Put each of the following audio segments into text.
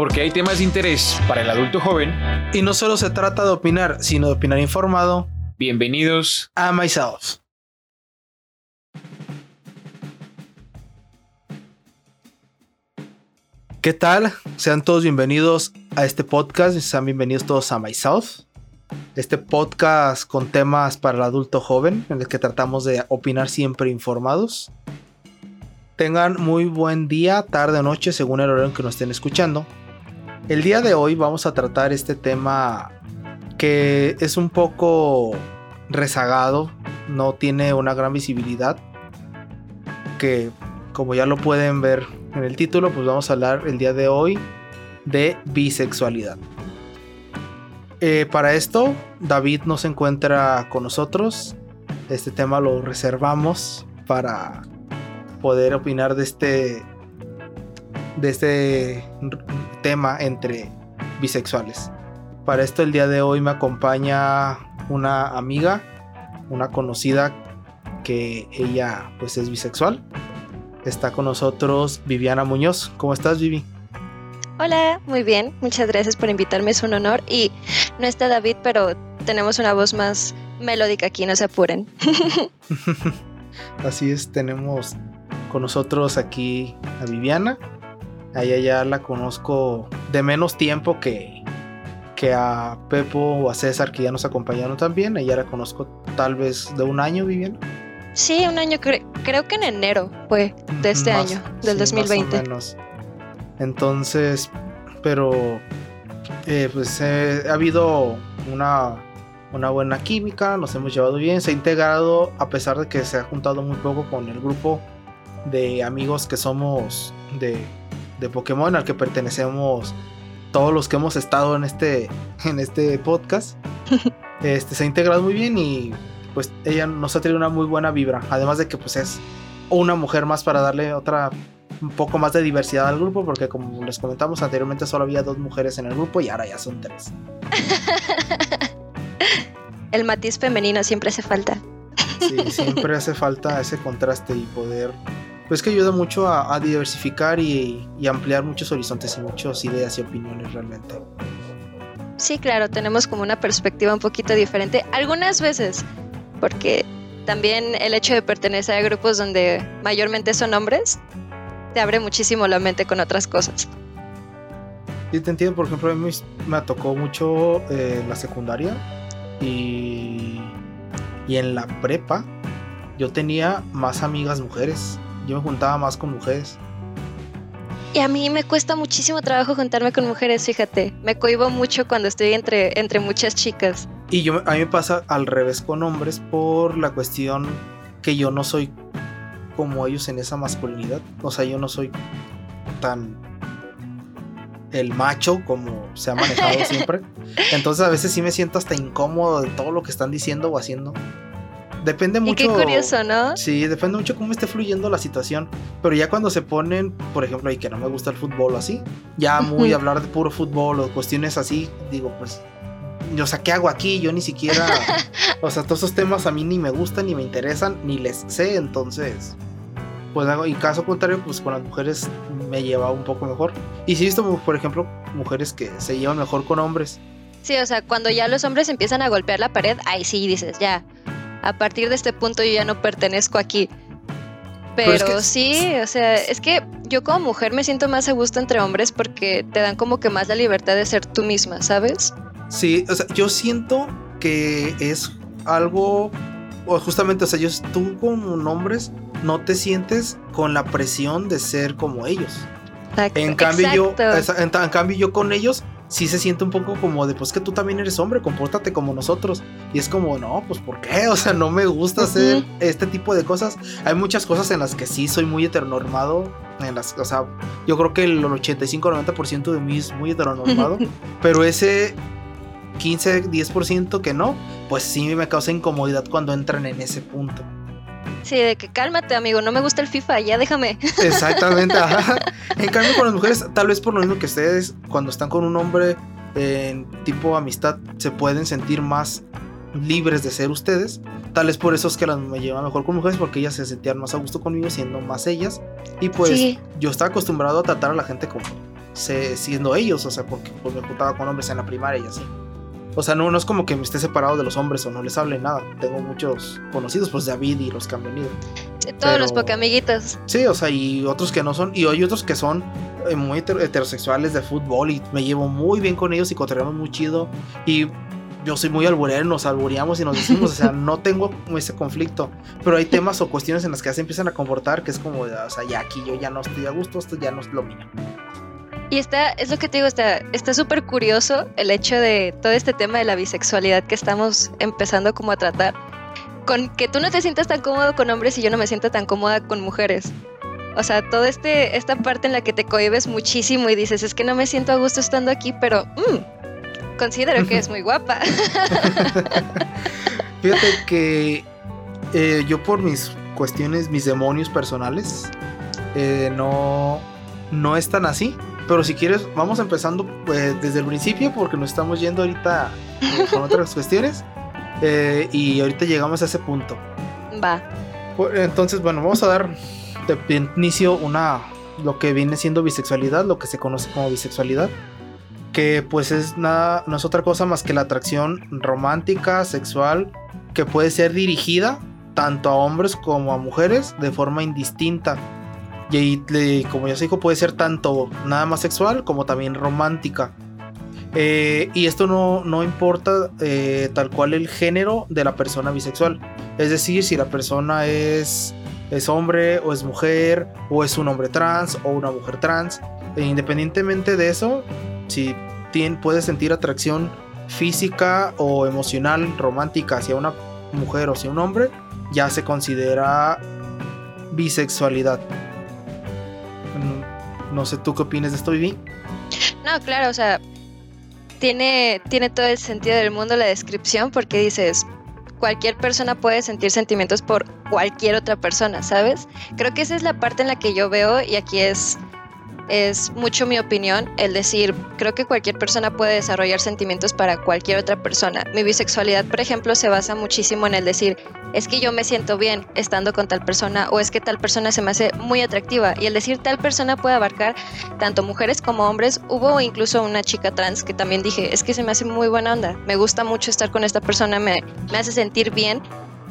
porque hay temas de interés para el adulto joven. Y no solo se trata de opinar, sino de opinar informado. Bienvenidos a Myself. ¿Qué tal? Sean todos bienvenidos a este podcast. Sean bienvenidos todos a Myself. Este podcast con temas para el adulto joven, en el que tratamos de opinar siempre informados. Tengan muy buen día, tarde o noche, según el horario en que nos estén escuchando. El día de hoy vamos a tratar este tema que es un poco rezagado, no tiene una gran visibilidad, que como ya lo pueden ver en el título, pues vamos a hablar el día de hoy de bisexualidad. Eh, para esto, David no se encuentra con nosotros. Este tema lo reservamos para poder opinar de este de este tema entre bisexuales. Para esto el día de hoy me acompaña una amiga, una conocida que ella pues es bisexual. Está con nosotros Viviana Muñoz. ¿Cómo estás, Vivi? Hola, muy bien. Muchas gracias por invitarme, es un honor. Y no está David, pero tenemos una voz más melódica aquí, no se apuren. Así es, tenemos con nosotros aquí a Viviana a ella ya la conozco de menos tiempo que, que a Pepo o a César, que ya nos acompañaron también. Ella la conozco tal vez de un año, Viviana. Sí, un año, creo que en enero fue de este año, del 2020. Más o menos. Entonces, pero eh, pues eh, ha habido una, una buena química, nos hemos llevado bien, se ha integrado a pesar de que se ha juntado muy poco con el grupo de amigos que somos de de Pokémon al que pertenecemos todos los que hemos estado en este, en este podcast. Este, se ha integrado muy bien y pues ella nos ha tenido una muy buena vibra. Además de que pues es una mujer más para darle otra un poco más de diversidad al grupo porque como les comentamos anteriormente solo había dos mujeres en el grupo y ahora ya son tres. el matiz femenino siempre hace falta. Sí, siempre hace falta ese contraste y poder pues que ayuda mucho a, diversificar y, ampliar muchos horizontes y muchas ideas y opiniones realmente. Sí, claro, tenemos como una perspectiva un poquito diferente, algunas veces, porque también el hecho de pertenecer a grupos donde mayormente son hombres, te abre muchísimo la mente con otras cosas. Sí, te entiendo, por ejemplo, a mí me tocó mucho eh, la secundaria y, y en la prepa yo tenía más amigas mujeres yo me juntaba más con mujeres. Y a mí me cuesta muchísimo trabajo juntarme con mujeres, fíjate. Me cohibo mucho cuando estoy entre, entre muchas chicas. Y yo, a mí me pasa al revés con hombres por la cuestión que yo no soy como ellos en esa masculinidad. O sea, yo no soy tan el macho como se ha manejado siempre. Entonces a veces sí me siento hasta incómodo de todo lo que están diciendo o haciendo. Depende mucho. Y qué curioso, ¿no? Sí, depende mucho cómo esté fluyendo la situación. Pero ya cuando se ponen, por ejemplo, y que no me gusta el fútbol o así, ya muy hablar de puro fútbol o cuestiones así, digo, pues. O sea, ¿qué hago aquí? Yo ni siquiera. o sea, todos esos temas a mí ni me gustan, ni me interesan, ni les sé, entonces. Pues y caso contrario, pues con las mujeres me lleva un poco mejor. Y sí he visto, por ejemplo, mujeres que se llevan mejor con hombres. Sí, o sea, cuando ya los hombres empiezan a golpear la pared, ahí sí dices, ya, a partir de este punto yo ya no pertenezco aquí. Pero, sí, o sea, es que yo como mujer me siento más a gusto entre hombres porque te dan como que más la libertad de ser tú misma, ¿sabes? Sí, o sea, yo siento que es algo, o justamente, o sea, yo, tú como hombres no te sientes con la presión de ser como ellos. en cambio yo, en, cambio yo con ellos sí se siente un poco como de, pues que tú también eres hombre, compórtate como nosotros. Y es como, no, pues ¿por qué? O sea, no me gusta hacer este tipo de cosas. Hay muchas cosas en las que sí soy muy heteronormado. En las, o sea, yo creo que el 85-90% de mí es muy heteronormado. pero ese 15-10% que no, pues sí me causa incomodidad cuando entran en ese punto. Sí, de que cálmate, amigo, no me gusta el FIFA, ya déjame. Exactamente, ajá. En cambio, con las mujeres, tal vez por lo mismo que ustedes, cuando están con un hombre en tipo amistad, se pueden sentir más libres de ser ustedes. Tal vez por eso es que las me llevan mejor con mujeres, porque ellas se sentían más a gusto conmigo siendo más ellas. Y pues yo estaba acostumbrado a tratar a la gente como, siendo ellos, o sea, porque pues, me juntaba con hombres en la primaria y así. O sea, no, no es como que me esté separado de los hombres o no les hable nada. Tengo muchos conocidos, pues David y los que han venido. todos los los amiguitos. Sí, o sea, y otros que no son. Y hay otros que son eh, muy heterosexuales de fútbol y me llevo muy bien con ellos y cotorreamos muy chido. Y yo soy muy alburero, nos albureamos y nos decimos, o sea, no tengo ese conflicto. Pero hay temas o cuestiones en las que ya se empiezan a comportar que es como, o sea, ya aquí yo ya no estoy a gusto, esto ya no es lo mío. Y está, es lo que te digo, está súper curioso el hecho de todo este tema de la bisexualidad que estamos empezando como a tratar. Con que tú no te sientas tan cómodo con hombres y yo no me siento tan cómoda con mujeres. O sea, toda este, esta parte en la que te cohibes muchísimo y dices, es que no me siento a gusto estando aquí, pero mm, considero que es muy guapa. Fíjate que eh, yo por mis cuestiones, mis demonios personales, eh, no, no es tan así. Pero si quieres, vamos empezando pues, desde el principio porque nos estamos yendo ahorita eh, con otras cuestiones. Eh, y ahorita llegamos a ese punto. Va. Entonces, bueno, vamos a dar de inicio una lo que viene siendo bisexualidad, lo que se conoce como bisexualidad, que pues es nada, no es otra cosa más que la atracción romántica, sexual, que puede ser dirigida tanto a hombres como a mujeres de forma indistinta y como ya se dijo, puede ser tanto nada más sexual como también romántica. Eh, y esto no, no importa eh, tal cual el género de la persona bisexual. Es decir, si la persona es, es hombre o es mujer o es un hombre trans o una mujer trans. E independientemente de eso, si tiene, puede sentir atracción física o emocional romántica hacia una mujer o hacia un hombre, ya se considera bisexualidad. No sé, ¿tú qué opinas de esto, Vivi? No, claro, o sea, tiene, tiene todo el sentido del mundo la descripción porque dices, cualquier persona puede sentir sentimientos por cualquier otra persona, ¿sabes? Creo que esa es la parte en la que yo veo y aquí es es mucho mi opinión el decir, creo que cualquier persona puede desarrollar sentimientos para cualquier otra persona. Mi bisexualidad, por ejemplo, se basa muchísimo en el decir, es que yo me siento bien estando con tal persona o es que tal persona se me hace muy atractiva y el decir tal persona puede abarcar tanto mujeres como hombres. Hubo incluso una chica trans que también dije, es que se me hace muy buena onda, me gusta mucho estar con esta persona, me, me hace sentir bien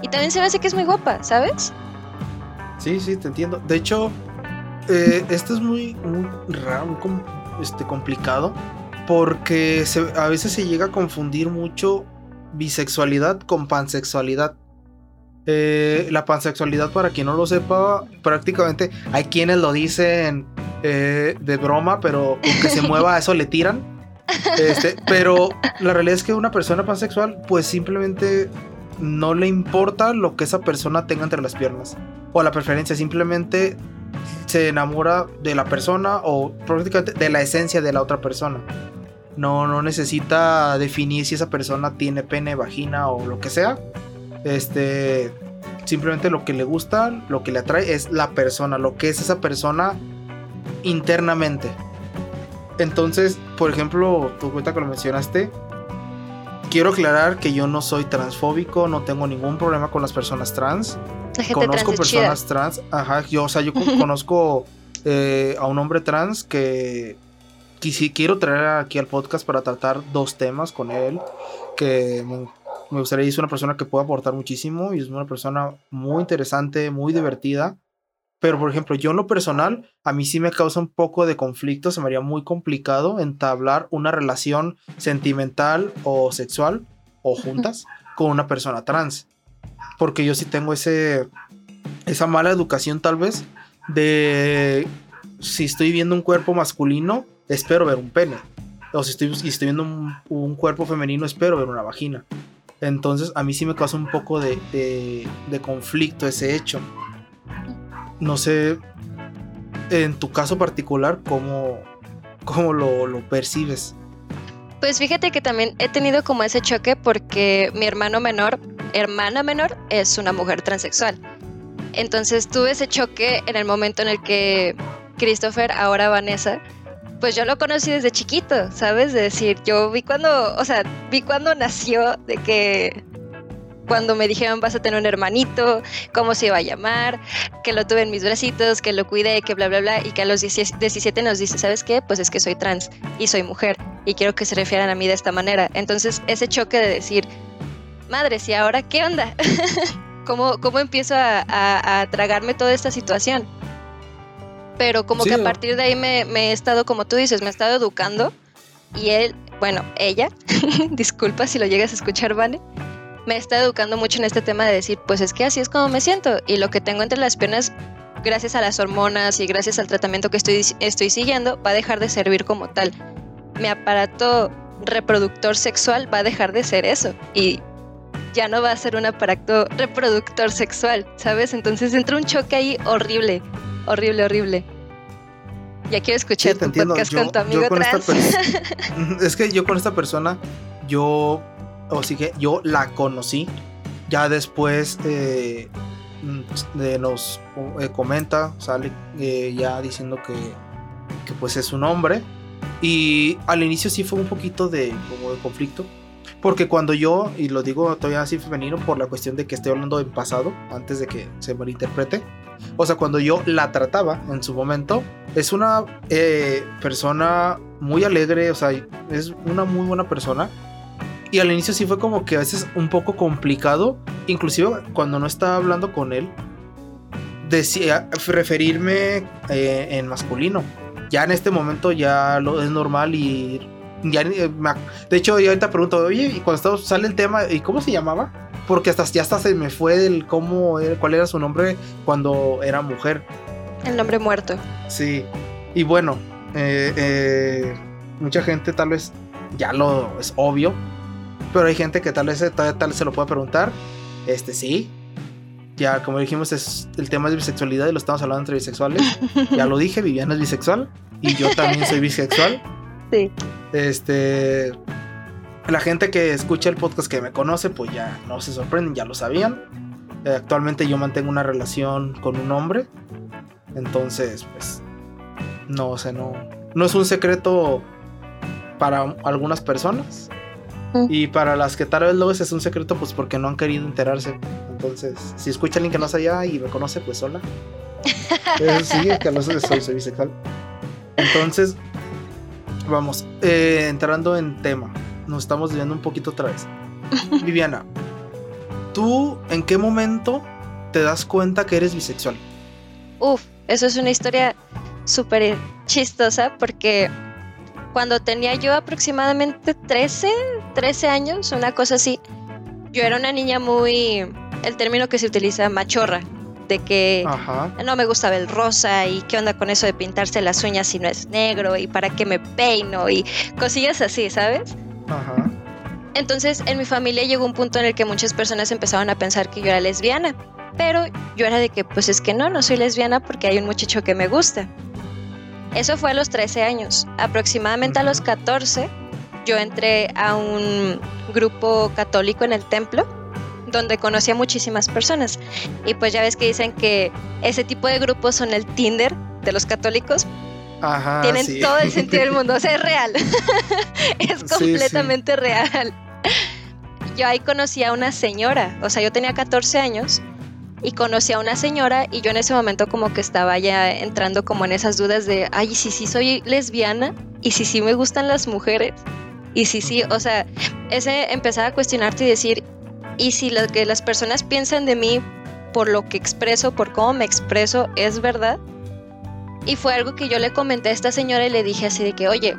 y también se me hace que es muy guapa, ¿sabes? Sí, sí, te entiendo. De hecho, eh, esto es muy, muy raro, muy este, complicado, porque a veces se llega a confundir mucho bisexualidad con pansexualidad. Eh, la pansexualidad, para quien no lo sepa, prácticamente hay quienes lo dicen eh, de broma, pero que se mueva a eso le tiran. Este, pero la realidad es que una persona pansexual, pues simplemente no le importa lo que esa persona tenga entre las piernas o la preferencia, simplemente se enamora de la persona o prácticamente de la esencia de la otra persona. No, no necesita definir si esa persona tiene pene, vagina o lo que sea. Este, simplemente lo que le gusta, lo que le atrae es la persona, lo que es esa persona internamente. Entonces, por ejemplo, tu cuenta que lo mencionaste, quiero aclarar que yo no soy transfóbico, no tengo ningún problema con las personas trans. Conozco personas trans, ajá, yo, o sea, yo conozco eh, a un hombre trans que, que quiero traer aquí al podcast para tratar dos temas con él, que me, me gustaría, es una persona que puede aportar muchísimo y es una persona muy interesante, muy divertida pero, por ejemplo, yo en lo personal, a mí sí me causa un poco de conflicto, se me haría muy complicado entablar una relación sentimental o sexual o juntas con una persona trans. Porque yo sí tengo ese, esa mala educación tal vez de si estoy viendo un cuerpo masculino, espero ver un pene. O si estoy, estoy viendo un, cuerpo femenino, espero ver una vagina. Entonces a mí sí me causa un poco de, de conflicto ese hecho no sé, en tu caso particular, cómo, cómo lo, percibes. Pues fíjate que también he tenido como ese choque porque mi hermano menor, hermana menor, es una mujer transexual. Entonces tuve ese choque en el momento en el que Christopher, ahora Vanessa, pues yo lo conocí desde chiquito, ¿sabes? De decir, yo vi cuando, o sea, vi cuando nació de que cuando me dijeron vas a tener un hermanito, cómo se iba a llamar, que lo tuve en mis bracitos, que lo cuidé, que bla, bla, bla, y que a los 17 nos dice, ¿sabes qué? Pues es que soy trans y soy mujer y quiero que se refieran a mí de esta manera. Entonces, ese choque de decir, madre, ¿y ahora qué onda? ¿Cómo, ¿Cómo empiezo a, tragarme toda esta situación? Pero como que a partir de ahí me, me he estado, como tú dices, me he estado educando y él, bueno, ella, disculpa si lo llegas a escuchar, Vane, me está educando mucho en este tema de decir, pues es que así es como me siento y lo que tengo entre las piernas, gracias a las hormonas y gracias al tratamiento que estoy, estoy siguiendo, va a dejar de servir como tal. Mi aparato reproductor sexual va a dejar de ser eso y ya no va a ser un aparato reproductor sexual, ¿sabes? Entonces entra un choque ahí horrible, horrible, horrible. Ya quiero escuchar tu podcast con tu amigo Es que yo con esta persona, yo o sí que yo la conocí. Ya después eh, mm, nos eh, comenta, sale eh, ya diciendo que, que, pues es un hombre. Y al inicio sí fue un poquito de, como de conflicto. Porque cuando yo, y lo digo todavía así femenino por la cuestión de que estoy hablando en pasado, antes de que se malinterprete. O sea, cuando yo la trataba en su momento, es una persona muy alegre, o sea, es una muy buena persona y al inicio sí fue como que a veces un poco complicado, inclusive cuando no estaba hablando con él, decía referirme eh, en masculino. Ya en este momento ya lo es normal y ya eh, de hecho yo ahorita pregunto, "Oye, y cuando sale el tema, ¿y cómo se llamaba?" Porque hasta ya hasta se me fue del cómo cuál era su nombre cuando era mujer. El nombre muerto. Sí. Y bueno, eh, mucha gente tal vez ya lo es obvio, pero hay gente que tal vez todavía tal se lo pueda preguntar. Este sí. Ya, como dijimos, es, el tema es bisexualidad y lo estamos hablando entre bisexuales. ya lo dije, Viviana es bisexual. Y yo también soy bisexual. Sí. Este. La gente que escucha el podcast que me conoce, pues ya no se sorprenden, ya lo sabían. Eh, actualmente yo mantengo una relación con un hombre. Entonces, pues. No, o sea, no. No es un secreto para algunas personas. Y para las que tal vez lo es, es un secreto, pues porque no han querido enterarse. Entonces, si escucha a alguien que no allá y me conoce, pues hola. sí, que no soy, soy bisexual. Entonces, vamos, eh, entrando en tema. Nos estamos viendo un poquito otra vez. Viviana, ¿tú en qué momento te das cuenta que eres bisexual? Uf, eso es una historia súper chistosa porque cuando tenía yo aproximadamente 13, 13 años, una cosa así, yo era una niña muy, el término que se utiliza, machorra, de que no me gustaba el rosa y qué onda con eso de pintarse las uñas si no es negro y para qué me peino y cosillas así, ¿sabes? Ajá. Entonces en mi familia llegó un punto en el que muchas personas empezaron a pensar que yo era lesbiana, pero yo era de que pues es que no, no soy lesbiana porque hay un muchacho que me gusta. Eso fue a los 13 años. Aproximadamente a los 14 yo entré a un grupo católico en el templo donde conocí a muchísimas personas. Y pues ya ves que dicen que ese tipo de grupos son el Tinder de los católicos. Ajá, Tienen todo el sentido del mundo, o sea, es real. es completamente real. Yo ahí conocí a una señora, o sea, yo tenía 14 años y conocí a una señora y yo en ese momento como que estaba ya entrando como en esas dudas de, ay, si sí soy lesbiana y si sí me gustan las mujeres y si sí, o sea, ese empezar a cuestionarte y decir, y si lo que las personas piensan de mí por lo que expreso, por cómo me expreso, es verdad. Y fue algo que yo le comenté a esta señora y le dije así de que, oye,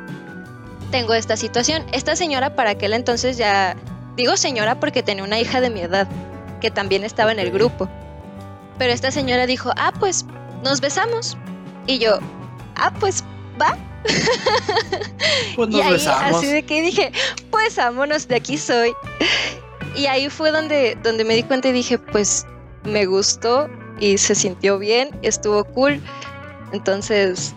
tengo esta situación. Esta señora para aquel entonces ya, digo señora porque tenía una hija de mi edad, que también estaba en el grupo. Pero esta señora dijo, ah, pues nos besamos. Y yo, ah, pues va. Pues nos y ahí, besamos. Así de que dije, pues vámonos, de aquí soy. Y ahí fue donde, donde me di cuenta y dije, pues me gustó y se sintió bien, estuvo cool. Entonces,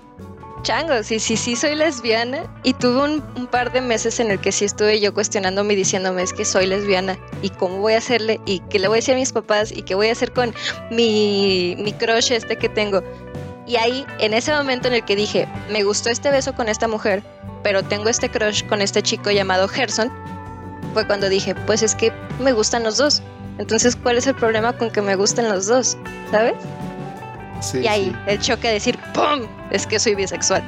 chango, sí, sí, sí soy lesbiana y tuve un, par de meses en el que sí estuve yo cuestionándome y diciéndome es que soy lesbiana y cómo voy a hacerle y qué le voy a decir a mis papás y qué voy a hacer con mi, mi crush este que tengo. Y ahí, en ese momento en el que dije, me gustó este beso con esta mujer, pero tengo este crush con este chico llamado Gerson, fue cuando dije, pues es que me gustan los dos. Entonces, ¿cuál es el problema con que me gusten los dos? ¿Sabes? Sí, y ahí, sí. el choque de decir, ¡pum! Es que soy bisexual.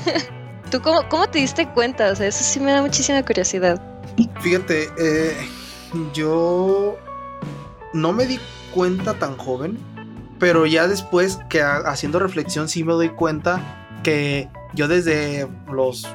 ¿Tú cómo, cómo te diste cuenta? O sea, eso sí me da muchísima curiosidad. Fíjate, eh, yo no me di cuenta tan joven, pero ya después que ha- haciendo reflexión sí me doy cuenta que yo desde los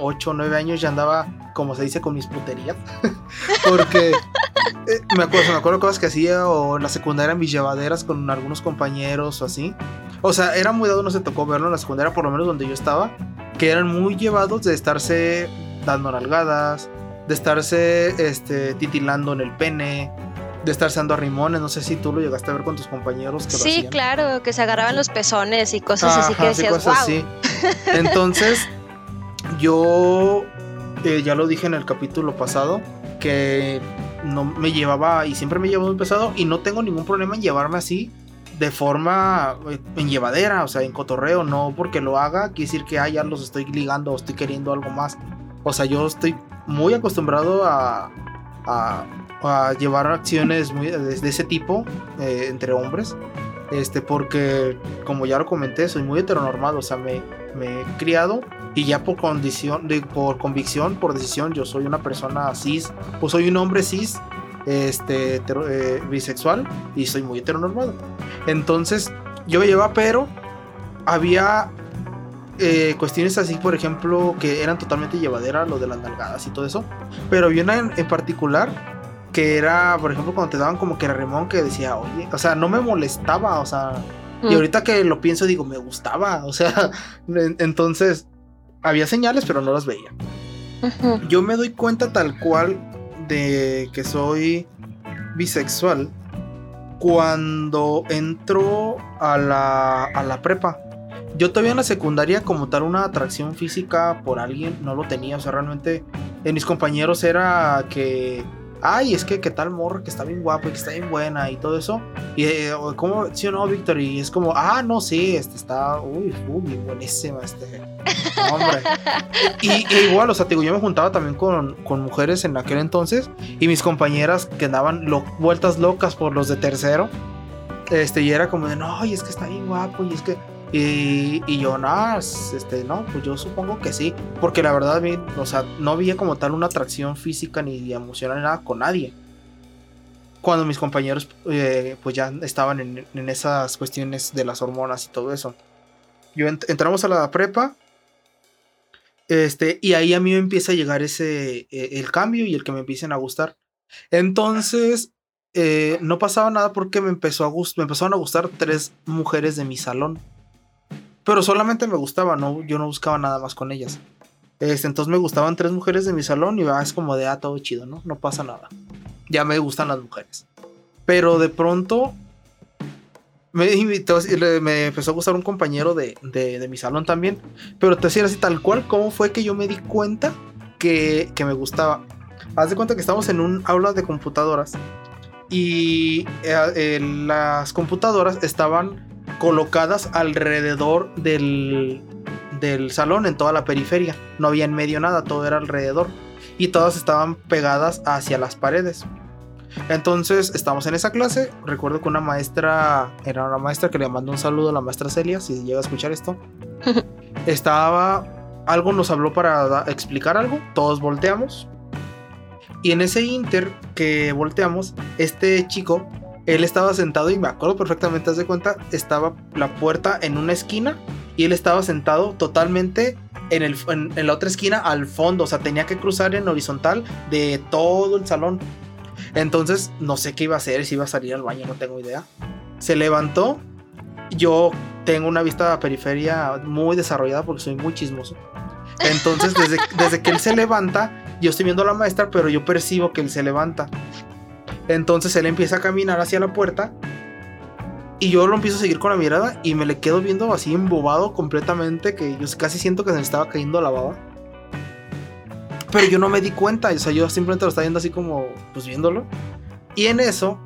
8 o 9 años ya andaba, como se dice, con mis puterías. Porque eh, me, acuerdo, me acuerdo cosas que hacía o en la secundaria mis llevaderas con algunos compañeros o así. O sea, era muy dado, no se tocó verlo en la secundaria, por lo menos donde yo estaba, que eran muy llevados de estarse dando nalgadas, de estarse este, titilando en el pene, de estarse dando a rimones. No sé si tú lo llegaste a ver con tus compañeros que Sí, claro, que se agarraban los pezones y cosas así que decías, cosas wow. así. Entonces, yo eh, ya lo dije en el capítulo pasado que no me llevaba y siempre me llevó muy pesado y no tengo ningún problema en llevarme así de forma eh, en llevadera, o sea, en cotorreo, no porque lo haga, quiere decir que ah, ya los estoy ligando o estoy queriendo algo más. O sea, yo estoy muy acostumbrado a, a, a llevar acciones muy, de, de ese tipo eh, entre hombres. Este, porque, como ya lo comenté, soy muy heteronormado, o sea, me, me he criado y ya por condición, de- por convicción, por decisión, yo soy una persona cis, pues soy un hombre cis, este, hetero- eh, bisexual y soy muy heteronormado. Entonces, yo me llevaba, pero había eh, cuestiones así, por ejemplo, que eran totalmente llevadera, lo de las nalgadas y todo eso, pero había una en, en particular que era, por ejemplo, cuando te daban como que el remón que decía, oye, o sea, no me molestaba, o sea, y Mm. ahorita que lo pienso digo, me gustaba, o sea, en- entonces había señales, pero no las veía. Yo me doy cuenta tal cual de que soy bisexual cuando entro a la, a la prepa. Yo todavía en la secundaria como tal una atracción física por alguien no lo tenía, o sea, realmente en mis compañeros era que, ay, es que qué tal morra que está bien guapa y que está bien buena y todo eso. Y eh, como, sí o no, Víctor, y es como, ah, no, sí, este está, uy, uy, buenísima, este, hombre. Y, igual, o sea, digo, yo me juntaba también con, con mujeres en aquel entonces y mis compañeras que daban vueltas locas por los de tercero. Este, y era como de, no, y es que está bien guapo, y es que. Y, y yo, nada, este, no, pues yo supongo que sí. Porque la verdad, o sea, no había como tal una atracción física ni emocional ni nada con nadie. Cuando mis compañeros, eh, pues ya estaban en, en esas cuestiones de las hormonas y todo eso. Yo ent- entramos a la prepa. Este, y ahí a mí me empieza a llegar ese, eh, el cambio y el que me empiecen a gustar. Entonces, eh, no pasaba nada porque me, empezó a me empezaron a gustar tres mujeres de mi salón. Pero solamente me gustaba, no, yo no buscaba nada más con ellas. Este, entonces me gustaban tres mujeres de mi salón y ah, es como de, ah, todo chido, ¿no? No pasa nada. Ya me gustan las mujeres. Pero de pronto me invitó, me empezó a gustar un compañero de, de, de mi salón también. Pero te decía así tal cual, ¿cómo fue que yo me di cuenta que, que me gustaba? Haz de cuenta que estamos en un aula de computadoras y eh, eh, las computadoras estaban colocadas alrededor del, del salón, en toda la periferia. No había en medio nada, todo era alrededor. Y todas estaban pegadas hacia las paredes. Entonces estamos en esa clase. Recuerdo que una maestra, era una maestra que le mandó un saludo a la maestra Celia, si llega a escuchar esto. Estaba, algo nos habló para explicar algo, todos volteamos. Y en ese inter que volteamos, este chico, él estaba sentado y me acuerdo perfectamente, haz de cuenta, estaba la puerta en una esquina y él estaba sentado totalmente en, el, en, la otra esquina al fondo, o sea, tenía que cruzar en horizontal de todo el salón. Entonces, no sé qué iba a hacer, si iba a salir al baño, no tengo idea. Se levantó. Yo tengo una vista periferia muy desarrollada porque soy muy chismoso. Entonces, desde, desde que él se levanta, yo estoy viendo a la maestra, pero yo percibo que él se levanta. Entonces él empieza a caminar hacia la puerta. Y yo lo empiezo a seguir con la mirada y me le quedo viendo así embobado completamente que yo casi siento que se me estaba cayendo la baba. Pero yo no me di cuenta, o sea, yo simplemente lo estaba viendo así como, pues viéndolo. Y en eso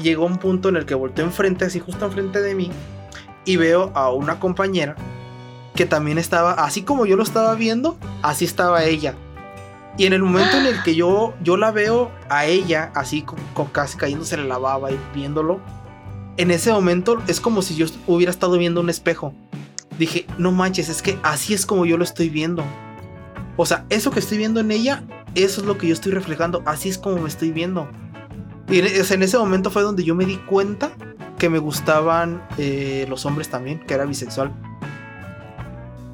llegó un punto en el que volteé enfrente, así justo enfrente de mí, y veo a una compañera que también estaba, así como yo lo estaba viendo, así estaba ella. Y en el momento en el que yo, yo la veo a ella, así con, casi cayéndose la baba y viéndolo, en ese momento es como si yo hubiera estado viendo un espejo. Dije, no manches, es que así es como yo lo estoy viendo. O sea, eso que estoy viendo en ella, eso es lo que yo estoy reflejando, así es como me estoy viendo. Y en, ese momento fue donde yo me di cuenta que me gustaban eh, los hombres también, que era bisexual.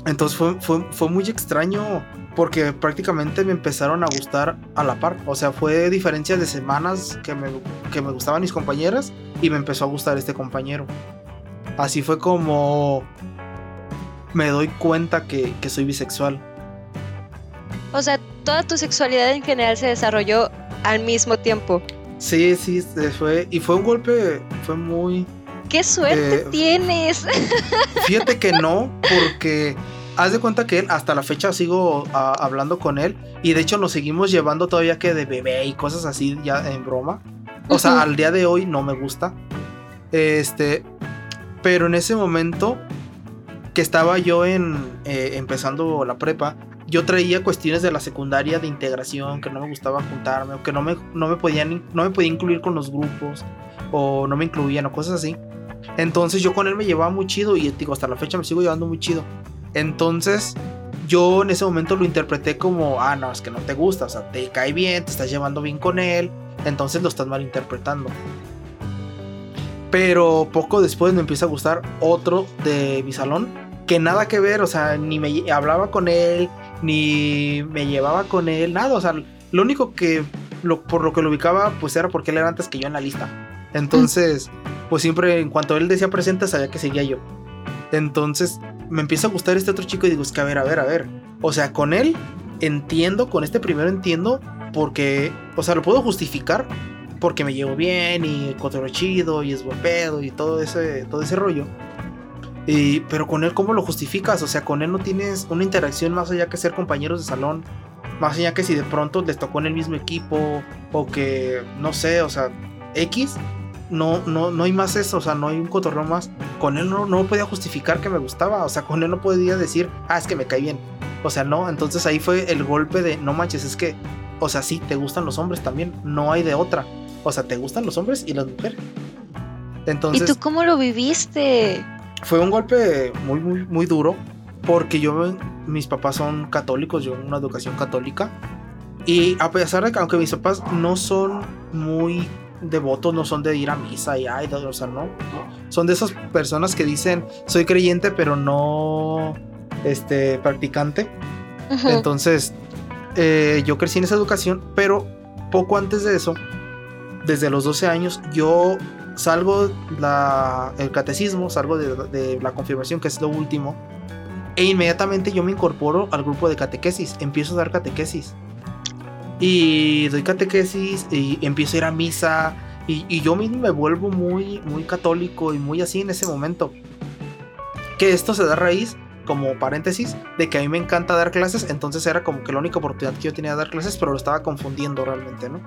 Entonces fue, fue, fue muy extraño porque prácticamente me empezaron a gustar a la par. O sea, fue diferencias de semanas que me, que me gustaban mis compañeras y me empezó a gustar este compañero. Así fue como me doy cuenta que, que soy bisexual. O sea, toda tu sexualidad en general se desarrolló al mismo tiempo. Sí, sí, fue. Y fue un golpe, fue muy. ¡Qué suerte eh, tienes! Fíjate que no, porque haz de cuenta que él, hasta la fecha sigo ah, hablando con él y de hecho nos seguimos llevando todavía que de bebé y cosas así ya en broma. O sea, al día de hoy no me gusta. Este, pero en ese momento que estaba yo en eh, empezando la prepa, yo traía cuestiones de la secundaria de integración que no me gustaba juntarme o que no me, no me podían no me podía incluir con los grupos o no me incluían o cosas así. Entonces yo con él me llevaba muy chido y digo, hasta la fecha me sigo llevando muy chido. Entonces, yo en ese momento lo interpreté como, ah, no, es que no te gusta, o sea, te cae bien, te estás llevando bien con él, entonces lo estás malinterpretando. Pero poco después me empieza a gustar otro de mi salón, que nada que ver, o sea, ni me hablaba con él, ni me llevaba con él, nada, o sea, lo único que, por lo que lo ubicaba, pues era porque él era antes que yo en la lista. Entonces, pues siempre en cuanto él decía presente, sabía que seguía yo. Entonces, me empieza a gustar este otro chico y digo, es que a ver, a ver, a ver. O sea, con él entiendo, con este primero entiendo, porque, o sea, lo puedo justificar porque me llevo bien y cotorreo chido y es buen pedo y todo ese, todo ese rollo. Y, pero con él, ¿cómo lo justificas? O sea, con él no tienes una interacción más allá que ser compañeros de salón. Más allá que si de pronto les tocó en el mismo equipo o que, no sé, o sea, X no, no, no hay más eso, o sea, no hay un cotorreo más. Con él no, no podía justificar que me gustaba, o sea, con él no podía decir, ah, es que me cae bien. O sea, no, entonces ahí fue el golpe de, no manches, es que, o sea, sí, te gustan los hombres también, no hay de otra. O sea, te gustan los hombres y las mujeres. Entonces, ¿Y tú cómo lo viviste? Fue un golpe muy, muy, muy duro, porque yo, mis papás son católicos, yo una educación católica. Y a pesar de que, aunque mis papás no son muy devotos no son de ir a misa y ay, o sea, no. Son de esas personas que dicen, soy creyente, pero no este, practicante. Entonces, eh, yo crecí en esa educación, pero poco antes de eso, desde los 12 años, yo salgo la, el catecismo, salgo de, de la confirmación, que es lo último, e inmediatamente yo me incorporo al grupo de catequesis, empiezo a dar catequesis. Y doy catequesis y empiezo a ir a misa. Y, yo mismo me vuelvo muy, muy católico y muy así en ese momento. Que esto se da raíz, como paréntesis, de que a mí me encanta dar clases. Entonces era como que la única oportunidad que yo tenía de dar clases, pero lo estaba confundiendo realmente, ¿no?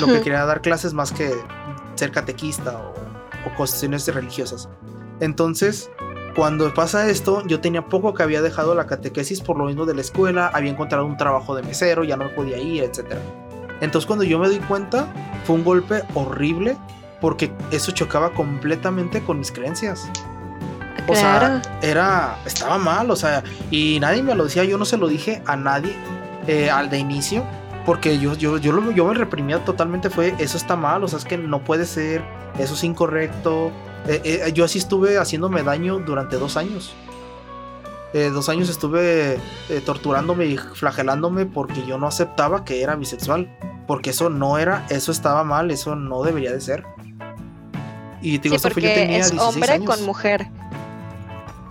Lo que quería dar clases más que ser catequista o, o cuestiones religiosas. Entonces, cuando pasa esto, yo tenía poco que había dejado la catequesis por lo mismo de la escuela, había encontrado un trabajo de mesero, ya no podía ir, etc. Entonces cuando yo me doy cuenta, fue un golpe horrible porque eso chocaba completamente con mis creencias. O sea, era, estaba mal, o sea, y nadie me lo decía, yo no se lo dije a nadie eh, al de inicio, porque yo, yo, yo, yo me reprimía totalmente, fue, eso está mal, o sea, es que no puede ser, eso es incorrecto, eh, eh, yo así estuve haciéndome daño durante dos años. Eh, dos años estuve torturándome y flagelándome porque yo no aceptaba que era bisexual. Porque eso no era, eso estaba mal, eso no debería de ser. Y digo, sí, porque yo tenía es hombre con mujer.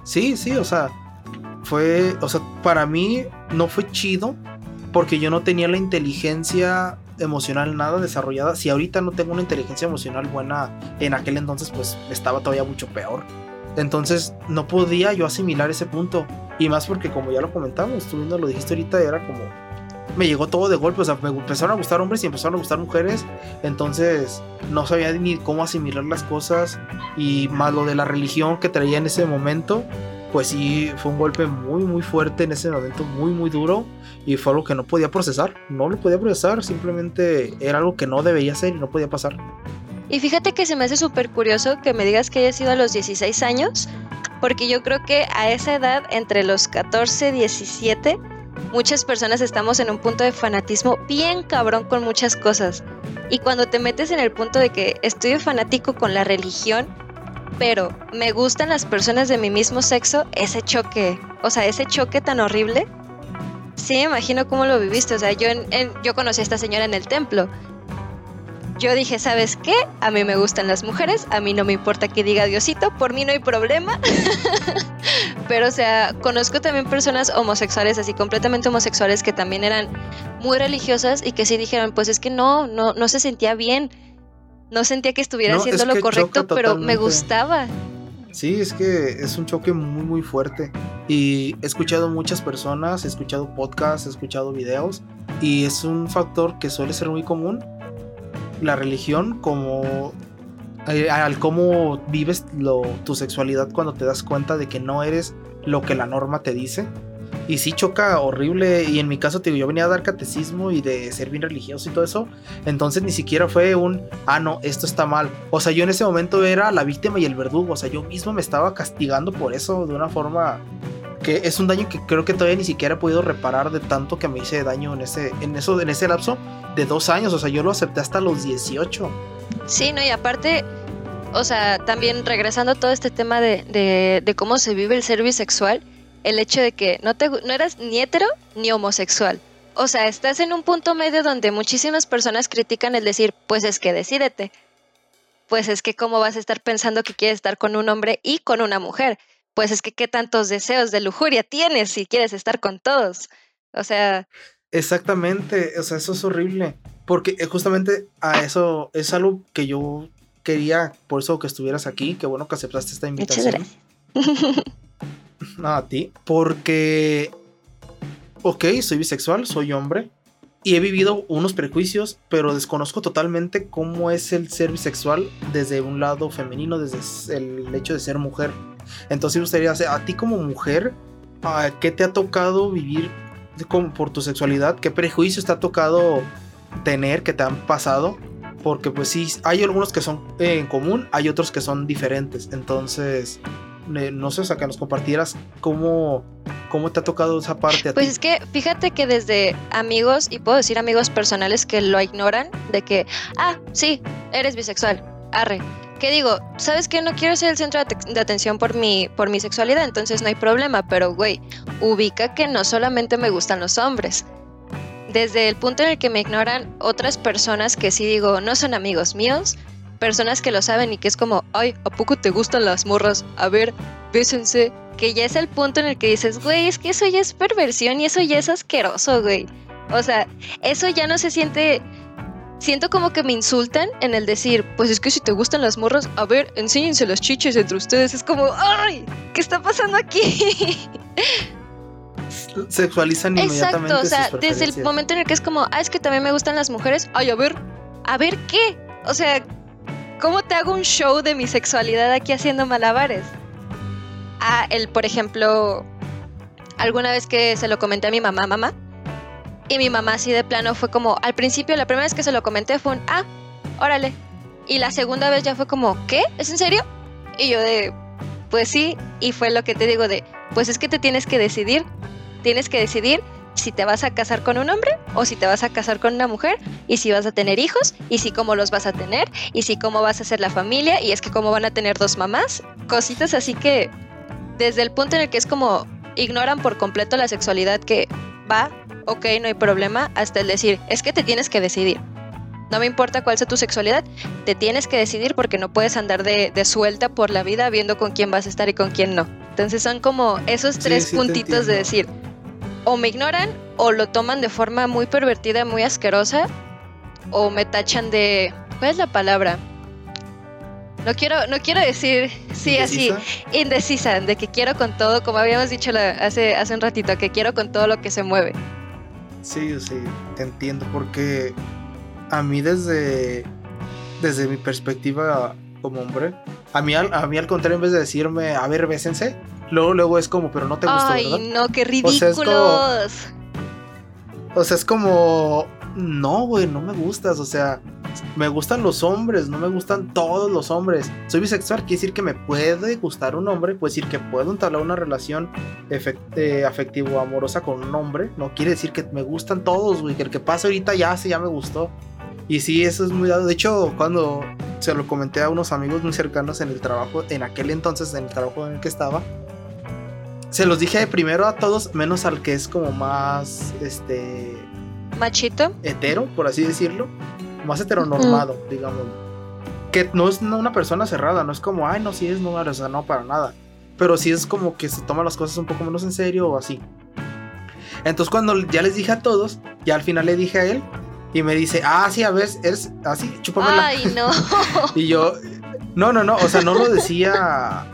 Sí, sí, o sea, fue, o sea, para mí no fue chido porque yo no tenía la inteligencia emocional nada desarrollada. Si ahorita no tengo una inteligencia emocional buena, en aquel entonces pues estaba todavía mucho peor. Entonces no podía yo asimilar ese punto. Y más porque como ya lo comentamos, tú mismo lo dijiste ahorita, era como... Me llegó todo de golpe, o sea, me empezaron a gustar hombres y empezaron a gustar mujeres. Entonces no sabía ni cómo asimilar las cosas. Y más lo de la religión que traía en ese momento. Pues sí, fue un golpe muy, muy fuerte en ese momento, muy, muy duro. Y fue algo que no podía procesar. No lo podía procesar, simplemente era algo que no debería ser y no podía pasar. Y fíjate que se me hace súper curioso que me digas que haya sido a los 16 años, porque yo creo que a esa edad, entre los 14 y 17, muchas personas estamos en un punto de fanatismo bien cabrón con muchas cosas. Y cuando te metes en el punto de que estoy fanático con la religión, pero me gustan las personas de mi mismo sexo, ese choque, o sea, ese choque tan horrible, sí me imagino cómo lo viviste. O sea, yo, yo conocí a esta señora en el templo. Yo dije, ¿sabes qué? A mí me gustan las mujeres, a mí no me importa que diga Diosito, por mí no hay problema. Pero, o sea, conozco también personas homosexuales, así completamente homosexuales, que también eran muy religiosas y que sí dijeron, pues es que no, no, no se sentía bien no sentía que estuviera haciendo lo correcto, pero me gustaba. Sí, es que es un choque muy muy fuerte. Y he escuchado muchas personas, he escuchado podcasts, he escuchado videos. Y es un factor que suele ser muy común. La religión como... Eh, al cómo vives tu sexualidad cuando te das cuenta de que no eres lo que la norma te dice y sí choca horrible. Y en mi caso, te digo, yo venía a dar catecismo y de ser bien religioso y todo eso. Entonces ni siquiera fue un, ah, no, esto está mal. O sea, yo en ese momento era la víctima y el verdugo. O sea, yo mismo me estaba castigando por eso de una forma que es un daño que creo que todavía ni siquiera he podido reparar de tanto que me hice daño en ese, en eso, en ese lapso de dos años. O sea, yo lo acepté hasta los 18. Sí, no, y aparte, o sea, también regresando a todo este tema de, de, de cómo se vive el ser bisexual el hecho de que no, te, no eras ni hetero ni homosexual. O sea, estás en un punto medio donde muchísimas personas critican el decir, pues es que decídete. Pues es que cómo vas a estar pensando que quieres estar con un hombre y con una mujer. Pues es que qué tantos deseos de lujuria tienes si quieres estar con todos. O sea... Exactamente, o sea, eso es horrible. Porque eh, justamente a eso es algo que yo quería, por eso que estuvieras aquí, qué bueno que aceptaste esta invitación. a ti. Porque, ok, soy bisexual, soy hombre. Y he vivido unos prejuicios, pero desconozco totalmente cómo es el ser bisexual desde un lado femenino, desde el hecho de ser mujer. Entonces me gustaría, a ti como mujer, ¿qué te ha tocado vivir por tu sexualidad? ¿Qué prejuicios te ha tocado tener, que te han pasado? Porque pues sí, hay algunos que son en común, hay otros que son diferentes. Entonces, no sé, o sea, que nos compartieras cómo, cómo te ha tocado esa parte. pues es que fíjate que desde amigos, y puedo decir amigos personales que lo ignoran, de que, ah, sí, eres bisexual, arre. Que digo, ¿sabes que No quiero ser el centro de atención por mi, por mi sexualidad, entonces no hay problema, pero güey, ubica que no solamente me gustan los hombres. Desde el punto en el que me ignoran otras personas que sí digo, no son amigos míos, personas que lo saben y que es como, ay, ¿a poco te gustan las morras? A ver, bésense. Que ya es el punto en el que dices, güey, es que eso ya es perversión y eso ya es asqueroso, güey. O sea, eso ya no se siente... Siento como que me insultan en el decir, pues es que si te gustan las morras, a ver, enséñense las chiches entre ustedes. Es como, ay, ¿qué está pasando aquí? Sexualizan inmediatamente. Exacto, o sea, desde el momento en el que es como, ah, es que también me gustan las mujeres, ay, a ver, a ver qué. O sea, ¿Cómo te hago un show de mi sexualidad aquí haciendo malabares? Ah, el, por ejemplo, alguna vez que se lo comenté a mi mamá, mamá, y mi mamá así de plano fue como, al principio, la primera vez que se lo comenté fue un, ah, órale. Y la segunda vez ya fue como, ¿qué? ¿Es en serio? Y yo de, pues sí, y fue lo que te digo de, pues es que te tienes que decidir, tienes que decidir si te vas a casar con un hombre o si te vas a casar con una mujer y si vas a tener hijos y si cómo los vas a tener y si cómo vas a hacer la familia y es que cómo van a tener dos mamás, cositas así que desde el punto en el que es como ignoran por completo la sexualidad que va, ok, no hay problema, hasta el decir, es que te tienes que decidir. No me importa cuál sea tu sexualidad, te tienes que decidir porque no puedes andar de, suelta por la vida viendo con quién vas a estar y con quién no. Entonces son como esos tres puntitos de decir, o me ignoran o lo toman de forma muy pervertida, muy asquerosa, o me tachan de... ¿Cuál es la palabra? No quiero, no quiero decir, sí, así, indecisa, de que quiero con todo, como habíamos dicho hace, hace un ratito, que quiero con todo lo que se mueve. Sí, sí, te entiendo, porque a mí desde, desde mi perspectiva como hombre, a mí, a mí al contrario, en vez de decirme, a ver, bésense, luego, luego es como, pero no te gusta. Ay, no, qué ridículos. O sea, es como, no, güey, no me gustas. O sea, me gustan los hombres, no me gustan todos los hombres. Soy bisexual, quiere decir que me puede gustar un hombre, puede decir que puedo entablar una relación eh, afectivo amorosa con un hombre. No quiere decir que me gustan todos, güey, que el que pasa ahorita ya se ya me gustó. Y sí, eso es muy dado. De hecho, cuando se lo comenté a unos amigos muy cercanos en el trabajo, en aquel entonces, en el trabajo en el que estaba, se los dije primero a todos, menos al que es como más, este... Machito. Hetero, por así decirlo. Más heteronormado, digamos. Que no es una persona cerrada, no es como, ay, no, si es no, o sea, no, para nada. Pero sí es como que se toma las cosas un poco menos en serio o así. Entonces cuando ya les dije a todos, ya al final le dije a él, y me dice, ah, sí, a ver, eres así, chúpamela. Ay, no. y yo, no, no, no, o sea, no lo decía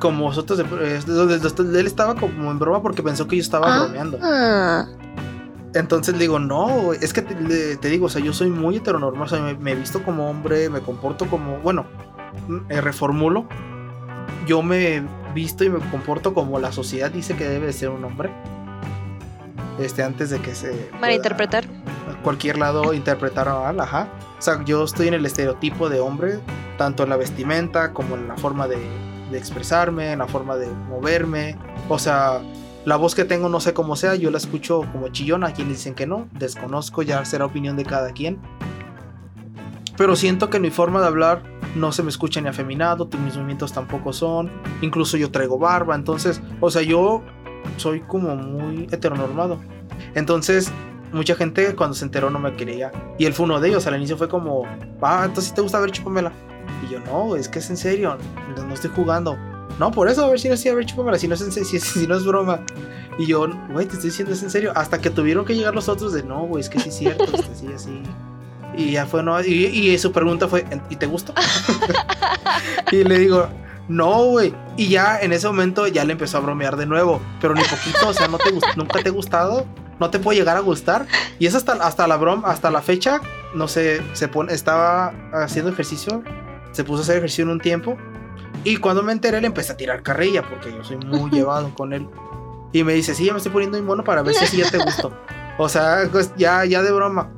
como vosotros. Eh, él estaba como en broma porque pensó que yo estaba ah. bromeando. Entonces le digo, no, es que te, digo, o sea, yo soy muy heteronormal, o sea, me, he visto como hombre, me comporto como, bueno, eh, reformulo. Yo me visto y me comporto como la sociedad dice que debe ser un hombre. Este, antes de que se. Malinterpretar cualquier lado interpretar mal, ajá. O sea, yo estoy en el estereotipo de hombre, tanto en la vestimenta como en la forma de, expresarme, en la forma de moverme. O sea, la voz que tengo no sé cómo sea, yo la escucho como chillona, quienes dicen que no, desconozco, ya será opinión de cada quien. Pero siento que mi forma de hablar no se me escucha ni afeminado, mis movimientos tampoco son, incluso yo traigo barba, entonces, o sea, yo soy como muy heteronormado. Entonces, mucha gente cuando se enteró no me quería. Y él fue uno de ellos. Al inicio fue como, ah, entonces te gusta ver chupamela. Y yo, no, es que es en serio, no, estoy jugando. No, por eso, a ver si no es a ver si no es, si, si no es broma. Y yo, güey, te estoy diciendo, es en serio. Hasta que tuvieron que llegar los otros de, no, güey, es que sí es cierto, este, sí, así. Y ya fue, no, y, y su pregunta fue, ¿y te gusta? y le digo, no, güey. Y ya en ese momento ya le empezó a bromear de nuevo, pero ni poquito, o sea, ¿no te ¿nunca te ha gustado? no te puede llegar a gustar. Y es hasta, hasta la broma, hasta la fecha, no sé, se pone, estaba haciendo ejercicio, se puso a hacer ejercicio en un tiempo. Y cuando me enteré le empecé a tirar carrilla porque yo soy muy llevado con él. Y me dice, sí, ya me estoy poniendo mono para ver si ya te gustó. O sea, pues ya, ya de broma.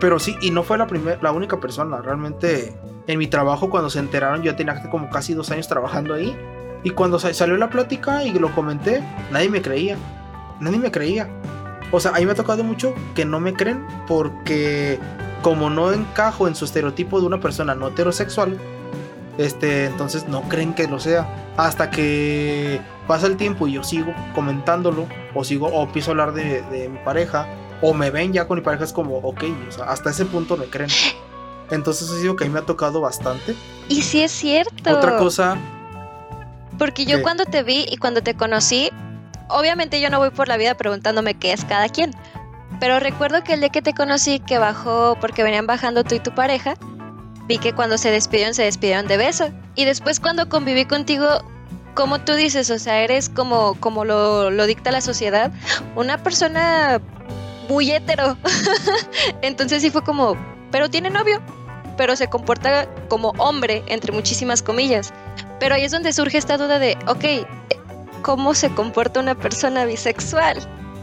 Pero sí, y no fue la, primera la única persona. Realmente en mi trabajo cuando se enteraron, yo tenía como casi dos años trabajando ahí. Y cuando salió la plática y lo comenté, nadie me creía. Nadie me creía. O sea, a mí me ha tocado mucho que no me creen porque como no encajo en su estereotipo de una persona no heterosexual, este, entonces no creen que lo sea. Hasta que pasa el tiempo y yo sigo comentándolo, o sigo, o empiezo a hablar de, mi pareja, o me ven ya con mi pareja, es como, ok, o sea, hasta ese punto me creen. Entonces, eso digo que a mí me ha tocado bastante. Y sí es cierto. Otra cosa. Porque yo cuando te vi y cuando te conocí, obviamente yo no voy por la vida preguntándome qué es cada quien. Pero recuerdo que el día que te conocí, que bajó, porque venían bajando tú y tu pareja, vi que cuando se despidieron, se despidieron de beso. Y después cuando conviví contigo, como tú dices, o sea, eres como, como lo, lo dicta la sociedad, una persona muy. Entonces sí fue como, pero tiene novio, pero se comporta como hombre, entre muchísimas comillas. Pero ahí es donde surge esta duda de, ok, cómo se comporta una persona bisexual.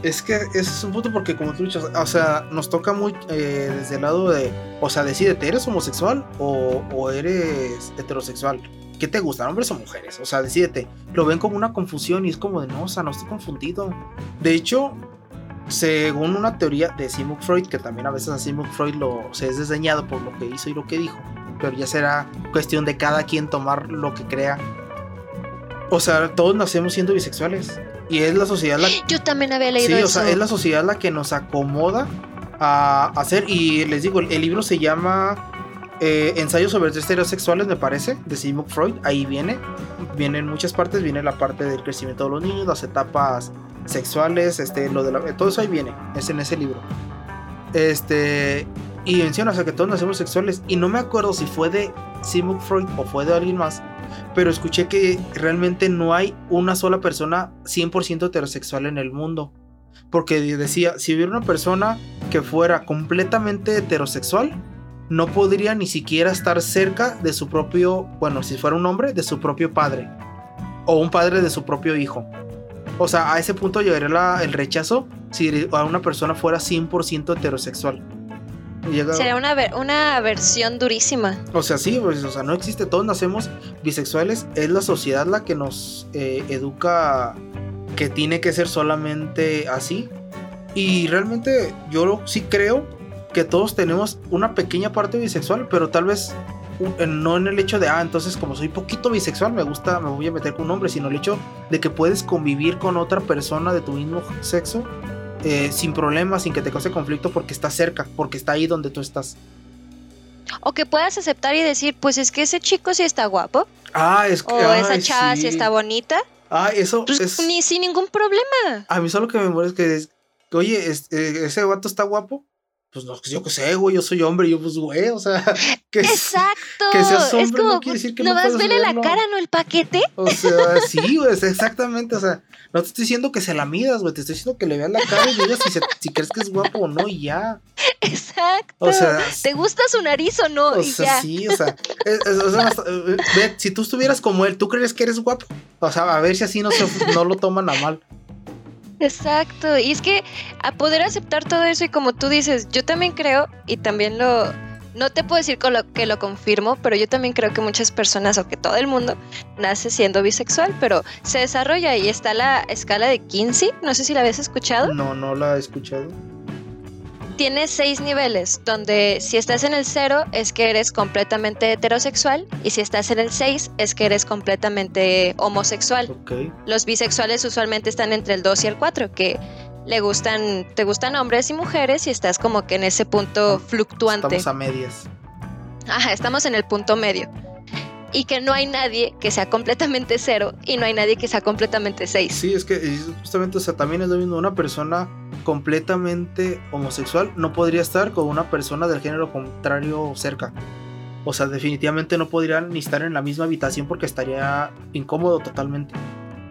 Es que ese es un punto porque como tú dices, o sea, nos toca muy eh, desde el lado de, o sea, decídete, ¿eres homosexual o, eres heterosexual? ¿Qué te gustan, hombres o mujeres? O sea, decídete. Lo ven como una confusión y es como de, no, o sea, no estoy confundido. De hecho, según una teoría de Sigmund Freud, que también a veces a Sigmund Freud lo, se es desdeñado por lo que hizo y lo que dijo, pero ya será cuestión de cada quien tomar lo que crea o sea, todos nacemos siendo bisexuales. Y es la sociedad la Yo también había leído sí, o sea, es la sociedad la que nos acomoda a hacer. Y les digo, el libro se llama eh, Ensayos sobre estereos sexuales, me parece, de Sigmund Freud. Ahí viene. Viene en muchas partes. Viene la parte del crecimiento de los niños, las etapas sexuales, este, lo de la, todo eso ahí viene. Es en ese libro. Este. Y menciona, o sea, que todos nacemos sexuales. Y no me acuerdo si fue de Sigmund Freud o fue de alguien más pero escuché que realmente no hay una sola persona 100% heterosexual en el mundo. Porque decía, si hubiera una persona que fuera completamente heterosexual, no podría ni siquiera estar cerca de su propio, bueno, si fuera un hombre, de su propio padre. o un padre de su propio hijo. O sea, a ese punto llegaría el rechazo si a una persona fuera 100% heterosexual. Sería una, una versión durísima. O sea, sí, pues, o sea, no existe, todos nacemos bisexuales, es la sociedad la que nos eh, educa que tiene que ser solamente así. Y realmente yo sí creo que todos tenemos una pequeña parte bisexual, pero tal vez no en el hecho de, ah, entonces como soy poquito bisexual, me gusta, me voy a meter con un hombre, sino el hecho de que puedes convivir con otra persona de tu mismo sexo eh, sin problemas, sin que te cause conflicto porque está cerca, porque está ahí donde tú estás. O que puedas aceptar y decir, pues es que ese chico sí está guapo. Ah, es que. O esa chava sí. está bonita. Ah, eso. Pues, ni sin ningún problema. A mí solo que me muere es que, oye, eh, ese vato está guapo pues no, yo qué sé, güey, yo soy hombre, yo pues, güey, o sea, que Exacto. Que seas hombre es como, no quiere decir que no vas a verle la cara, ¿no? El paquete. O sea, sí, güey, exactamente, o sea, no te estoy diciendo que se la midas, güey, te estoy diciendo que le veas la cara y digas si, si crees que es guapo o no y ya. Exacto. O sea, ¿te gusta su nariz o no? O sea, sí, o sea, o sea ve, si tú estuvieras como él, ¿tú crees que eres guapo? O sea, a ver si así no, se, no lo toman a mal. Exacto, y es que a poder aceptar todo eso y como tú dices, yo también creo y también lo, no te puedo decir lo, que lo confirmo, pero yo también creo que muchas personas o que todo el mundo nace siendo bisexual, pero se desarrolla y está la escala de Kinsey, no sé si la habías escuchado. No, no la he escuchado tiene seis niveles, donde si estás en el cero es que eres completamente heterosexual y si estás en el 6 es que eres completamente homosexual. Los bisexuales usualmente están entre el 2 y el 4, que le gustan, te gustan hombres y mujeres y estás como que en ese punto fluctuante. Estamos a medias. Ajá, estamos en el punto medio y que no hay nadie que sea completamente cero y no hay nadie que sea completamente seis. Sí, es que justamente, o sea, también es lo mismo, una persona completamente homosexual no podría estar con una persona del género contrario cerca. O sea, definitivamente no podrían ni estar en la misma habitación porque estaría incómodo totalmente.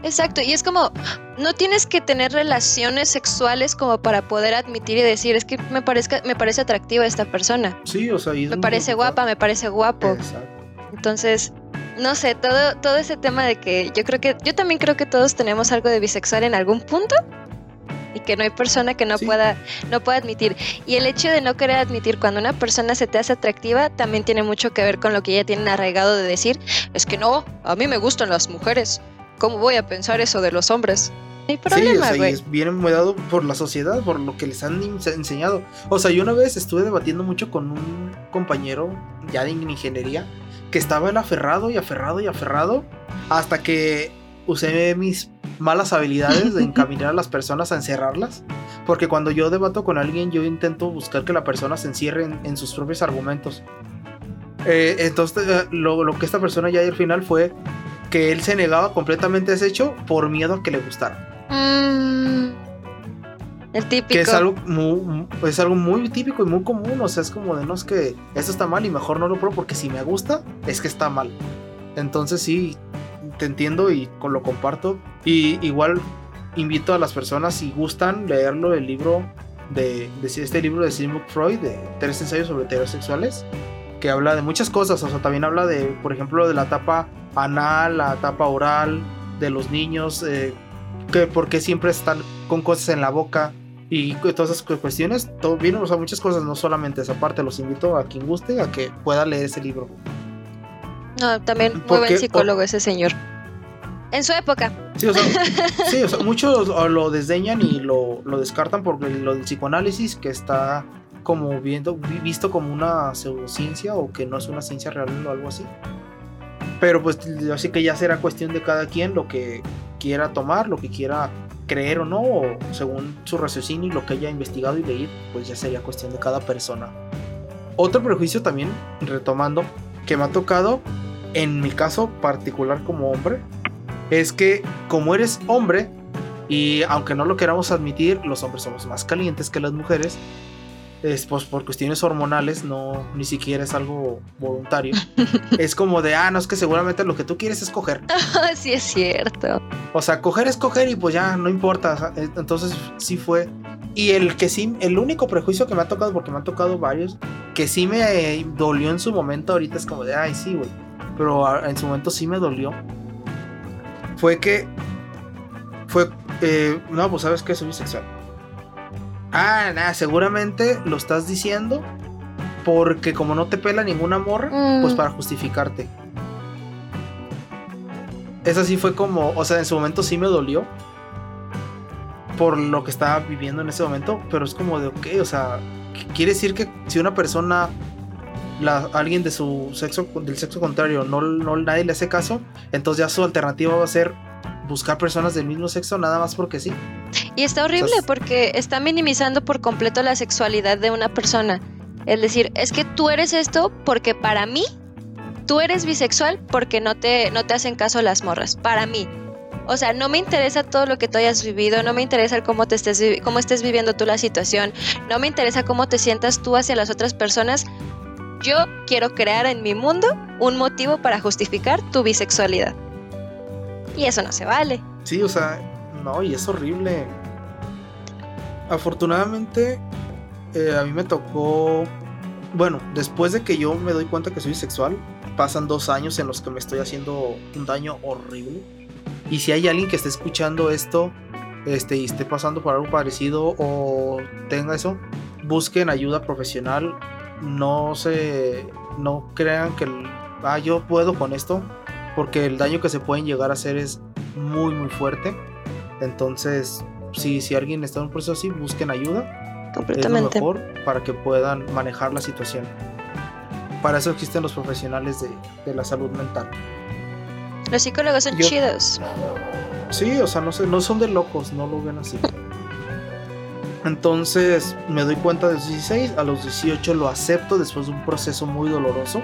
Exacto, y es como, no tienes que tener relaciones sexuales como para poder admitir y decir, es que me, parezca, me parece atractiva esta persona. Sí, o sea, me parece guapa, me parece guapo. Exacto. Entonces, no sé, todo, todo ese tema de que yo creo que, yo también creo que todos tenemos algo de bisexual en algún punto y que no hay persona que no pueda, no pueda admitir. Y el hecho de no querer admitir cuando una persona se te hace atractiva también tiene mucho que ver con lo que ella tiene arraigado de decir, es que no, a mí me gustan las mujeres. ¿Cómo voy a pensar eso de los hombres? No hay problema, sí, o sea, y es bien por la sociedad, por lo que les han enseñado. O sea, yo una vez estuve debatiendo mucho con un compañero ya de ingeniería que estaba él aferrado y aferrado y aferrado hasta que usé mis malas habilidades de encaminar a las personas a encerrarlas. Porque cuando yo debato con alguien, yo intento buscar que la persona se encierre en, sus propios argumentos. Eh, entonces, eh, lo, que esta persona ya al final fue que él se negaba completamente a ese hecho por miedo a que le gustara. Mm. El típico. Que es algo, muy, es algo muy típico y muy común. O sea, es como de no es que esto está mal y mejor no lo pruebo porque si me gusta, es que está mal. Entonces sí, te entiendo y lo comparto. Y igual invito a las personas, si gustan, leerlo, el libro de, este libro de Sigmund Freud, de tres ensayos sobre heterosexuales, que habla de muchas cosas. O sea, también habla de, por ejemplo, de la etapa anal, la etapa oral, de los niños, eh, que por qué siempre están con cosas en la boca y todas esas cuestiones, todo bien, o sea, muchas cosas, no solamente esa parte, los invito a quien guste a que pueda leer ese libro. No, también muy buen psicólogo ese señor. En su época. Sí, o sea, sí, o sea muchos lo desdeñan y lo, lo, descartan por lo del psicoanálisis, que está como viendo, visto como una pseudociencia o que no es una ciencia real o algo así. Pero pues así que ya será cuestión de cada quien lo que quiera tomar, lo que quiera creer o no, o según su raciocinio y lo que haya investigado y leído, pues ya sería cuestión de cada persona. Otro prejuicio también, retomando, que me ha tocado, en mi caso particular como hombre, es que como eres hombre, y aunque no lo queramos admitir, los hombres somos más calientes que las mujeres, es, pues por cuestiones hormonales, no ni siquiera es algo voluntario. es como de, ah, no, es que seguramente lo que tú quieres es coger. sí, es cierto. O sea, coger es coger y pues ya no importa. Eh, entonces sí fue. Y el que sí, el único prejuicio que me ha tocado, porque me han tocado varios, que sí me dolió en su momento, ahorita es como de, ay, sí, güey. Pero en su momento sí me dolió. fue que fue eh, no, pues sabes que soy bisexual. Ah, nada, seguramente lo estás diciendo porque como no te pela ninguna morra, pues mm. para justificarte. Eso sí fue como, o sea, en su momento sí me dolió por lo que estaba viviendo en ese momento, pero es como de, ok, o sea, quiere decir que si una persona, la, alguien de su sexo, del sexo contrario, no, no nadie le hace caso, entonces ya su alternativa va a ser buscar personas del mismo sexo nada más porque sí. Y está horrible porque está minimizando por completo la sexualidad de una persona. Es decir, es que tú eres esto porque para mí, tú eres bisexual porque no te, no te hacen caso las morras. Para mí. O sea, no me interesa todo lo que tú hayas vivido, no me interesa cómo, te estés, cómo estés viviendo tú la situación, no me interesa cómo te sientas tú hacia las otras personas. Yo quiero crear en mi mundo un motivo para justificar tu bisexualidad. Y eso no se vale. Sí, o sea, no, y es horrible. Afortunadamente, eh, a mí me tocó. Bueno, después de que yo me doy cuenta que soy bisexual, pasan dos años en los que me estoy haciendo un daño horrible. Y si hay alguien que esté escuchando esto este, y esté pasando por algo parecido o tenga eso, busquen ayuda profesional. No se. No crean que. Ah, yo puedo con esto porque el daño que se pueden llegar a hacer es muy muy fuerte. Entonces, si, si alguien está en un proceso así, busquen ayuda. Completamente. Es lo mejor para que puedan manejar la situación. Para eso existen los profesionales de, la salud mental. Los psicólogos son chidos. Sí, o sea, no, no son de locos, no lo ven así. Entonces me doy cuenta de los 16, a los 18 lo acepto después de un proceso muy doloroso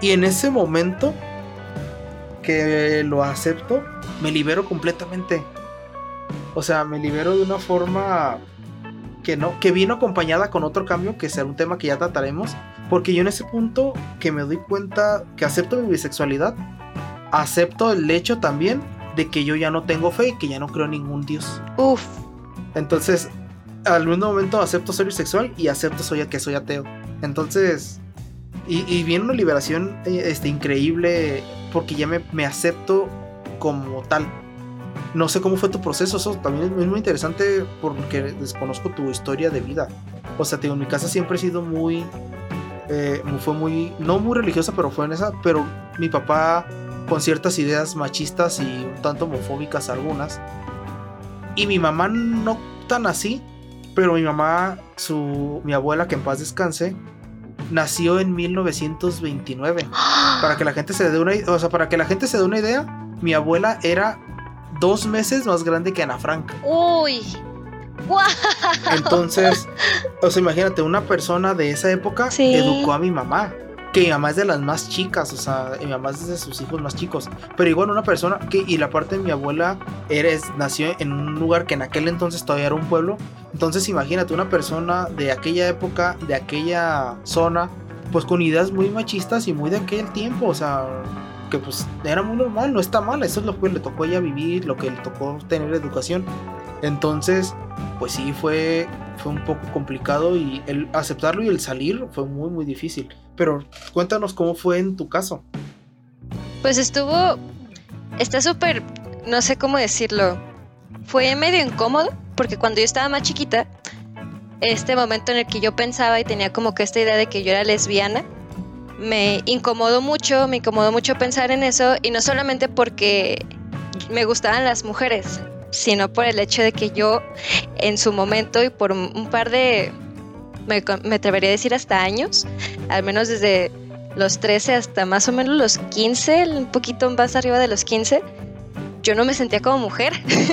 y en ese momento que lo acepto, me libero completamente. O sea, me libero de una forma que no, que vino acompañada con otro cambio, que será un tema que ya trataremos. Porque yo en ese punto que me doy cuenta que acepto mi bisexualidad, acepto el hecho también de que yo ya no tengo fe y que ya no creo en ningún Dios. Uf. Entonces, al mismo momento acepto ser bisexual y acepto soy, que soy ateo. Entonces, y, viene una liberación eh, este, increíble porque ya me, acepto como tal. No sé cómo fue tu proceso, eso también es muy interesante porque desconozco tu historia de vida. O sea, en mi casa siempre he sido muy, eh, fue muy, no muy religiosa, pero fue en esa, pero mi papá con ciertas ideas machistas y un tanto homofóbicas algunas. Y mi mamá no tan así, pero mi mamá, su, mi abuela, que en paz descanse, nació en 1929. Para que la gente se dé una, o sea, para que la gente se dé una idea, mi abuela era dos meses más grande que Ana Frank. Uy. Entonces, o sea, imagínate, una persona de esa época educó a mi mamá que mi mamá es de las más chicas, o sea, mi mamá es de sus hijos más chicos, pero igual una persona que, y la parte de mi abuela eres, nació en un lugar que en aquel entonces todavía era un pueblo, entonces imagínate una persona de aquella época, de aquella zona, pues con ideas muy machistas y muy de aquel tiempo, o sea, que pues era muy normal, no está mal, eso es lo que le tocó ella vivir, lo que le tocó tener educación, entonces, pues sí, fue, fue un poco complicado y el aceptarlo y el salir fue muy, muy difícil. Pero cuéntanos cómo fue en tu caso. Pues estuvo, está súper, no sé cómo decirlo, fue medio incómodo porque cuando yo estaba más chiquita, este momento en el que yo pensaba y tenía como que esta idea de que yo era lesbiana, me incomodó mucho, me incomodó mucho pensar en eso y no solamente porque me gustaban las mujeres, sino por el hecho de que yo en su momento y por un par de, me, atrevería a decir hasta años, al menos desde los 13 hasta más o menos los 15, un poquito más arriba de los 15, yo no me sentía como mujer.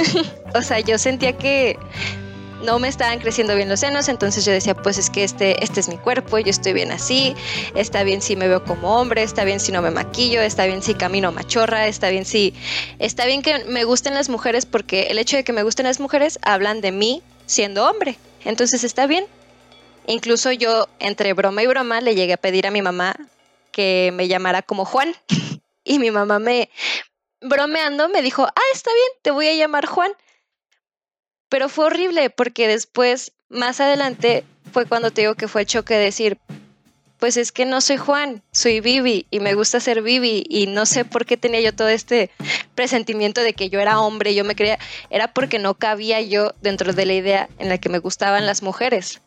o sea, yo sentía que no me estaban creciendo bien los senos, entonces yo decía, pues es que este, este es mi cuerpo, yo estoy bien así, está bien si me veo como hombre, está bien si no me maquillo, está bien si camino machorra, está bien si, está bien que me gusten las mujeres porque el hecho de que me gusten las mujeres hablan de mí siendo hombre, entonces está bien. Incluso yo entre broma y broma le llegué a pedir a mi mamá que me llamara como Juan y mi mamá me bromeando me dijo, ah, está bien, te voy a llamar Juan. Pero fue horrible porque después, más adelante, fue cuando te digo que fue el choque de decir, pues es que no soy Juan, soy Vivi y me gusta ser Vivi y no sé por qué tenía yo todo este presentimiento de que yo era hombre, yo me creía, era porque no cabía yo dentro de la idea en la que me gustaban las mujeres.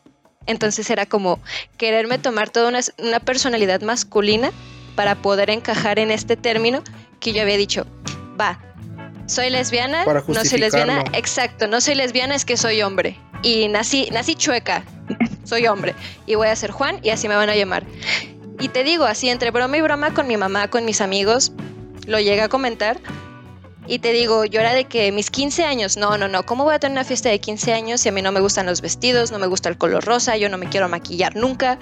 Entonces era como quererme tomar toda una, una personalidad masculina para poder encajar en este término que yo había dicho, va, soy lesbiana, no soy lesbiana, exacto, no soy lesbiana, es que soy hombre. Y nací, nací chueca, soy hombre. Y voy a ser Juan y así me van a llamar. Y te digo, así entre broma y broma con mi mamá, con mis amigos, lo llega a comentar. Y te digo, yo era de que mis 15 años, no, no, no, ¿cómo voy a tener una fiesta de 15 años si a mí no me gustan los vestidos, no me gusta el color rosa, yo no me quiero maquillar nunca?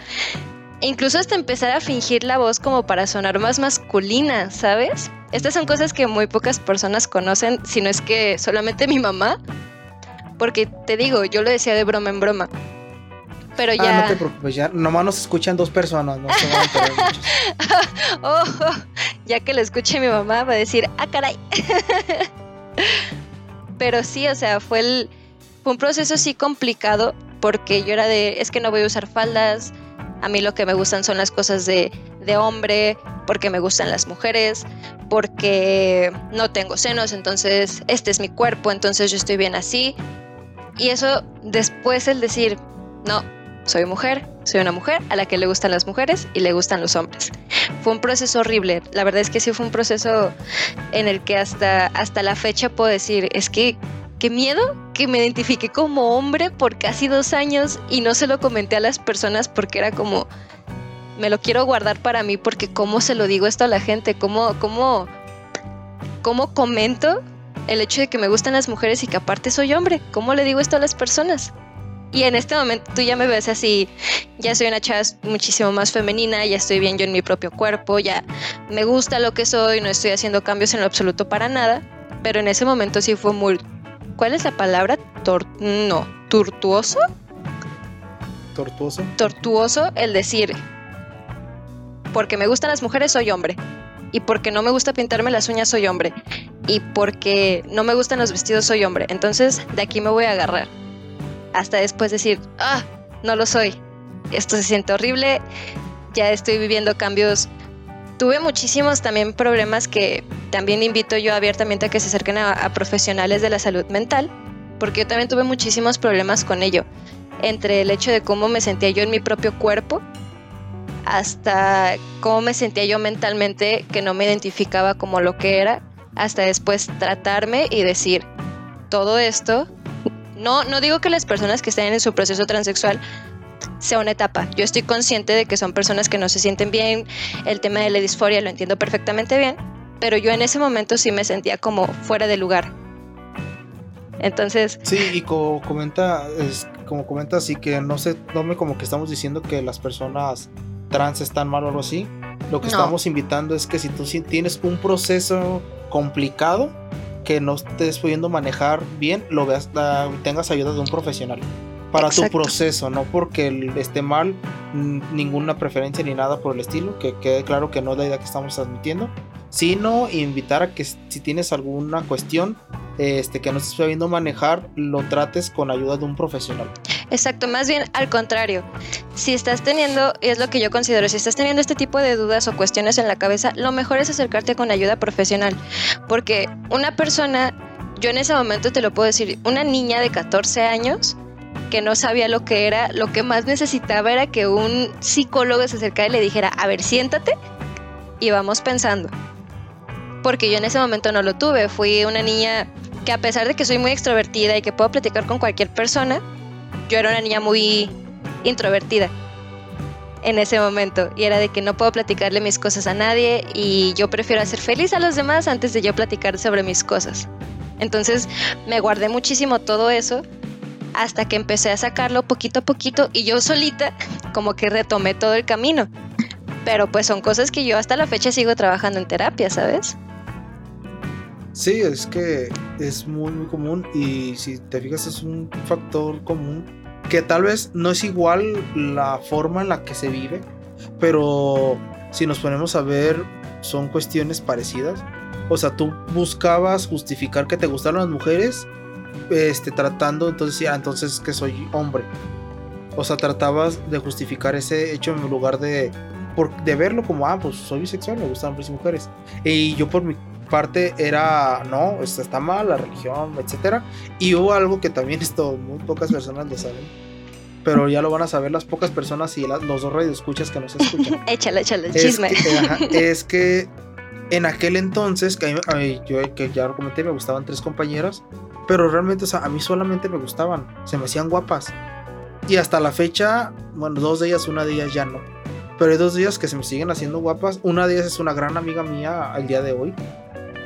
E incluso hasta empezar a fingir la voz como para sonar más masculina, ¿sabes? Estas son cosas que muy pocas personas conocen, si no es que solamente mi mamá. Porque te digo, yo lo decía de broma en broma. Pero ah, ya. no te preocupes, ya nomás nos escuchan dos personas, no se van a oh, ya que lo escuche mi mamá, va a decir, ah, caray. Pero sí, o sea, fue, el, fue un proceso sí complicado porque yo era de, es que no voy a usar faldas, a mí lo que me gustan son las cosas de, de hombre, porque me gustan las mujeres, porque no tengo senos, entonces este es mi cuerpo, entonces yo estoy bien así. Y eso después el decir, no, soy mujer, soy una mujer a la que le gustan las mujeres y le gustan los hombres. Fue un proceso horrible, la verdad es que sí fue un proceso en el que hasta, hasta la fecha puedo decir, es que qué miedo que me identifiqué como hombre por casi dos años y no se lo comenté a las personas porque era como, me lo quiero guardar para mí porque cómo se lo digo esto a la gente, cómo, cómo, cómo comento el hecho de que me gustan las mujeres y que aparte soy hombre, cómo le digo esto a las personas. Y en este momento tú ya me ves así, ya soy una chava muchísimo más femenina, ya estoy bien yo en mi propio cuerpo, ya me gusta lo que soy, no estoy haciendo cambios en lo absoluto para nada, pero en ese momento sí fue muy ¿Cuál es la palabra? Tor no, tortuoso. Tortuoso. Tortuoso el decir, porque me gustan las mujeres soy hombre. Y porque no me gusta pintarme las uñas soy hombre. Y porque no me gustan los vestidos soy hombre. Entonces de aquí me voy a agarrar. Hasta después decir, ah, no lo soy. Esto se siente horrible. Ya estoy viviendo cambios tuve muchísimos también problemas que también invito yo abiertamente a que se acerquen a, profesionales de la salud mental, porque yo también tuve muchísimos problemas con ello, entre el hecho de cómo me sentía yo en mi propio cuerpo, hasta cómo me sentía yo mentalmente que no me identificaba como lo que era, hasta después tratarme y decir, todo esto, no, no digo que las personas que estén en su proceso transexual sea una etapa. Yo estoy consciente de que son personas que no se sienten bien, el tema de la disforia lo entiendo perfectamente bien, pero yo en ese momento sí me sentía como fuera de lugar. Entonces... Sí, y como comenta, es, como comenta así que no se tome como que estamos diciendo que las personas trans están mal o algo así. Lo que estamos invitando es que si tú tienes un proceso complicado que no estés pudiendo manejar bien, lo veas, tengas ayuda de un profesional para tu proceso, no porque esté mal ninguna preferencia ni nada por el estilo, que quede claro que no es la idea que estamos transmitiendo, sino invitar a que si tienes alguna cuestión este, que no estés sabiendo manejar, lo trates con ayuda de un profesional. Exacto, más bien al contrario. Si estás teniendo, y es lo que yo considero, si estás teniendo este tipo de dudas o cuestiones en la cabeza, lo mejor es acercarte con ayuda profesional. Porque una persona, yo en ese momento te lo puedo decir, una niña de 14 años, que no sabía lo que era, lo que más necesitaba era que un psicólogo se acercara y le dijera, a ver, siéntate y vamos pensando. Porque yo en ese momento no lo tuve, fui una niña que a pesar de que soy muy extrovertida y que puedo platicar con cualquier persona, yo era una niña muy introvertida en ese momento y era de que no puedo platicarle mis cosas a nadie y yo prefiero hacer feliz a los demás antes de yo platicar sobre mis cosas. Entonces me guardé muchísimo todo eso hasta que empecé a sacarlo poquito a poquito y yo solita como que retomé todo el camino. Pero pues son cosas que yo hasta la fecha sigo trabajando en terapia, ¿sabes? Sí, es que es muy, muy común y si te fijas es un factor común que tal vez no es igual la forma en la que se vive, pero si nos ponemos a ver son cuestiones parecidas. O sea, tú buscabas justificar que te gustaron las mujeres este, tratando, entonces ya, entonces que soy hombre. O sea, tratabas de justificar ese hecho en lugar de, por, de verlo como, ah, pues soy bisexual, me gustan hombres y mujeres. Y yo por mi parte era, no, esto está mal, la religión, etcétera. Y hubo algo que también esto muy pocas personas lo saben. Pero ya lo van a saber las pocas personas y los dos radioescuchas que nos escuchan. échale, échale, es chisme. Que, es que en aquel entonces, que yo que ya lo comenté, me gustaban tres compañeras, pero realmente, o sea, a mí solamente me gustaban, se me hacían guapas. Y hasta la fecha, bueno, dos de ellas, una de ellas ya no. Pero hay dos de ellas que se me siguen haciendo guapas. Una de ellas es una gran amiga mía al día de hoy.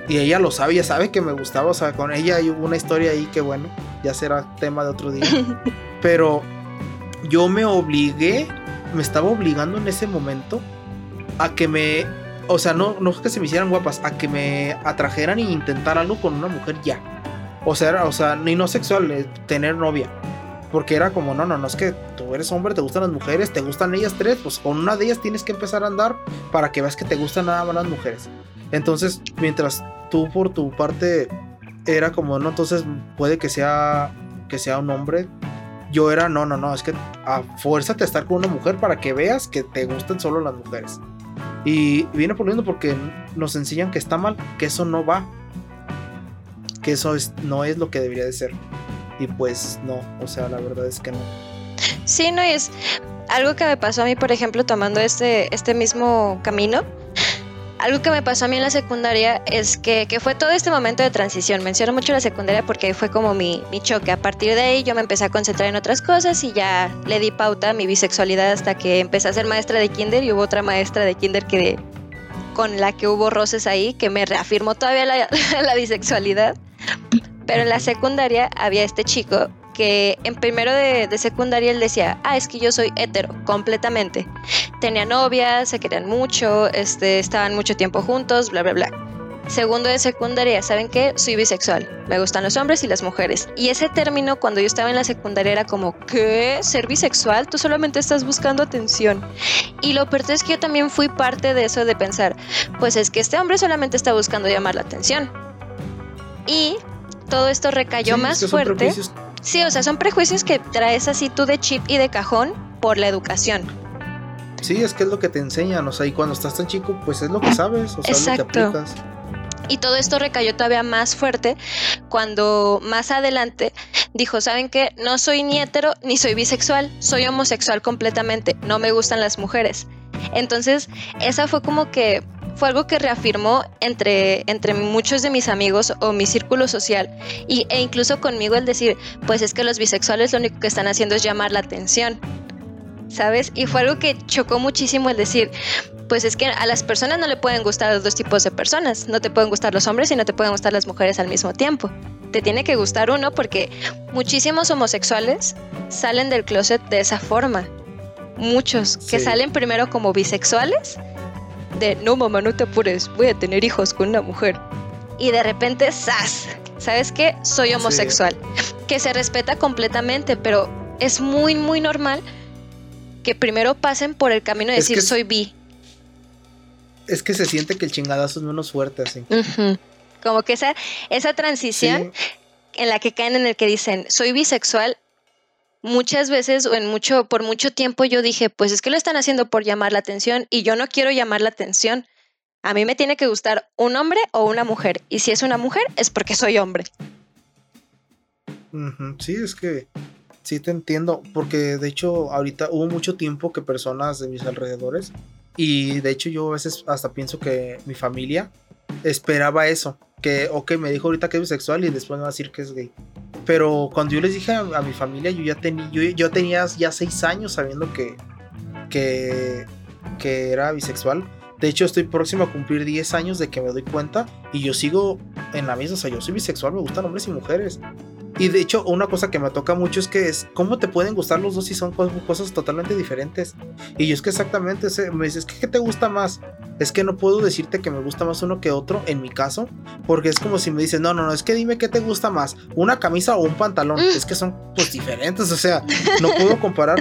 Y ella lo sabe, ella sabe que me gustaba. O sea, con ella hay una historia ahí que, bueno, ya será tema de otro día. Pero yo me obligué, me estaba obligando en ese momento a que me, o sea, no, no que se me hicieran guapas, a que me atrajeran e intentar algo con una mujer ya. O sea, o sea, ni no sexual, eh, tener novia. Porque era como, no, no, no es que tú eres hombre, te gustan las mujeres, te gustan ellas tres, pues con una de ellas tienes que empezar a andar para que veas que te gustan nada más las mujeres. Entonces, mientras tú por tu parte era como, no, entonces puede que sea que sea un hombre, yo era, no, no, no, es que a fuerza te estar con una mujer para que veas que te gustan solo las mujeres. Y viene poniendo porque nos enseñan que está mal, que eso no va, que eso es, no es lo que debería de ser. Y pues no, o sea, la verdad es que no. Sí, no es algo que me pasó a mí, por ejemplo, tomando este, este mismo camino algo que me pasó a mí en la secundaria es que, fue todo este momento de transición. Menciono mucho la secundaria porque fue como mi, mi, choque. A partir de ahí yo me empecé a concentrar en otras cosas y ya le di pauta a mi bisexualidad hasta que empecé a ser maestra de kinder y hubo otra maestra de kinder que con la que hubo roces ahí que me reafirmó todavía la, la bisexualidad. Pero en la secundaria había este chico que en primero de, secundaria él decía, ah, es que yo soy hetero, completamente. Tenía novia, se querían mucho, este, estaban mucho tiempo juntos, bla, bla, bla. Segundo de secundaria, ¿saben qué? Soy bisexual. Me gustan los hombres y las mujeres. Y ese término cuando yo estaba en la secundaria era como, ¿qué? ¿Ser bisexual? Tú solamente estás buscando atención. Y lo peor es que yo también fui parte de eso de pensar, pues es que este hombre solamente está buscando llamar la atención. Y todo esto recayó más fuerte. Sí, o sea, son prejuicios que traes así tú de chip y de cajón por la educación. Sí, es que es lo que te enseñan, o sea, y cuando estás tan chico, pues es lo que sabes, o sea, es lo que aplicas. Y todo esto recayó todavía más fuerte cuando más adelante dijo, ¿saben qué? No soy ni hetero ni soy bisexual, soy homosexual completamente, no me gustan las mujeres. Entonces, esa fue como que fue algo que reafirmó entre, entre muchos de mis amigos o mi círculo social y, e incluso conmigo el decir, pues es que los bisexuales lo único que están haciendo es llamar la atención, ¿sabes? Y fue algo que chocó muchísimo el decir, pues es que a las personas no le pueden gustar los dos tipos de personas, no te pueden gustar los hombres y no te pueden gustar las mujeres al mismo tiempo. Te tiene que gustar uno porque muchísimos homosexuales salen del closet de esa forma. Muchos que salen primero como bisexuales de no mamá, no te apures, voy a tener hijos con una mujer. Y de repente, ¡zas! ¿Sabes qué? Soy homosexual. Que se respeta completamente, pero es muy, muy normal que primero pasen por el camino de decir soy bi. Es que se siente que el chingadazo es menos fuerte así. Como que esa, esa transición en la que caen en el que dicen soy bisexual muchas veces o en mucho, por mucho tiempo yo dije, pues es que lo están haciendo por llamar la atención y yo no quiero llamar la atención. A mí me tiene que gustar un hombre o una mujer. Y si es una mujer, es porque soy hombre. Sí, es que sí te entiendo. Porque de hecho, ahorita hubo mucho tiempo que personas de mis alrededores. Y de hecho, yo a veces hasta pienso que mi familia esperaba eso. Que, ok, me dijo ahorita que es bisexual y después me va a decir que es gay. Pero cuando yo les dije a, mi familia, yo ya tenía, yo, tenía ya seis años sabiendo que, que, que era bisexual. De hecho, estoy próximo a cumplir 10 años de que me doy cuenta y yo sigo en la misma. O sea, yo soy bisexual, me gustan hombres y mujeres. Y de hecho, una cosa que me toca mucho es que es cómo te pueden gustar los dos si son cosas totalmente diferentes. Y yo es que exactamente me dices, ¿qué te gusta más? Es que no puedo decirte que me gusta más uno que otro, en mi caso, porque es como si me dices, no, no, no, es que dime qué te gusta más, una camisa o un pantalón. Mm. Es que son pues diferentes, o sea, no puedo comparar.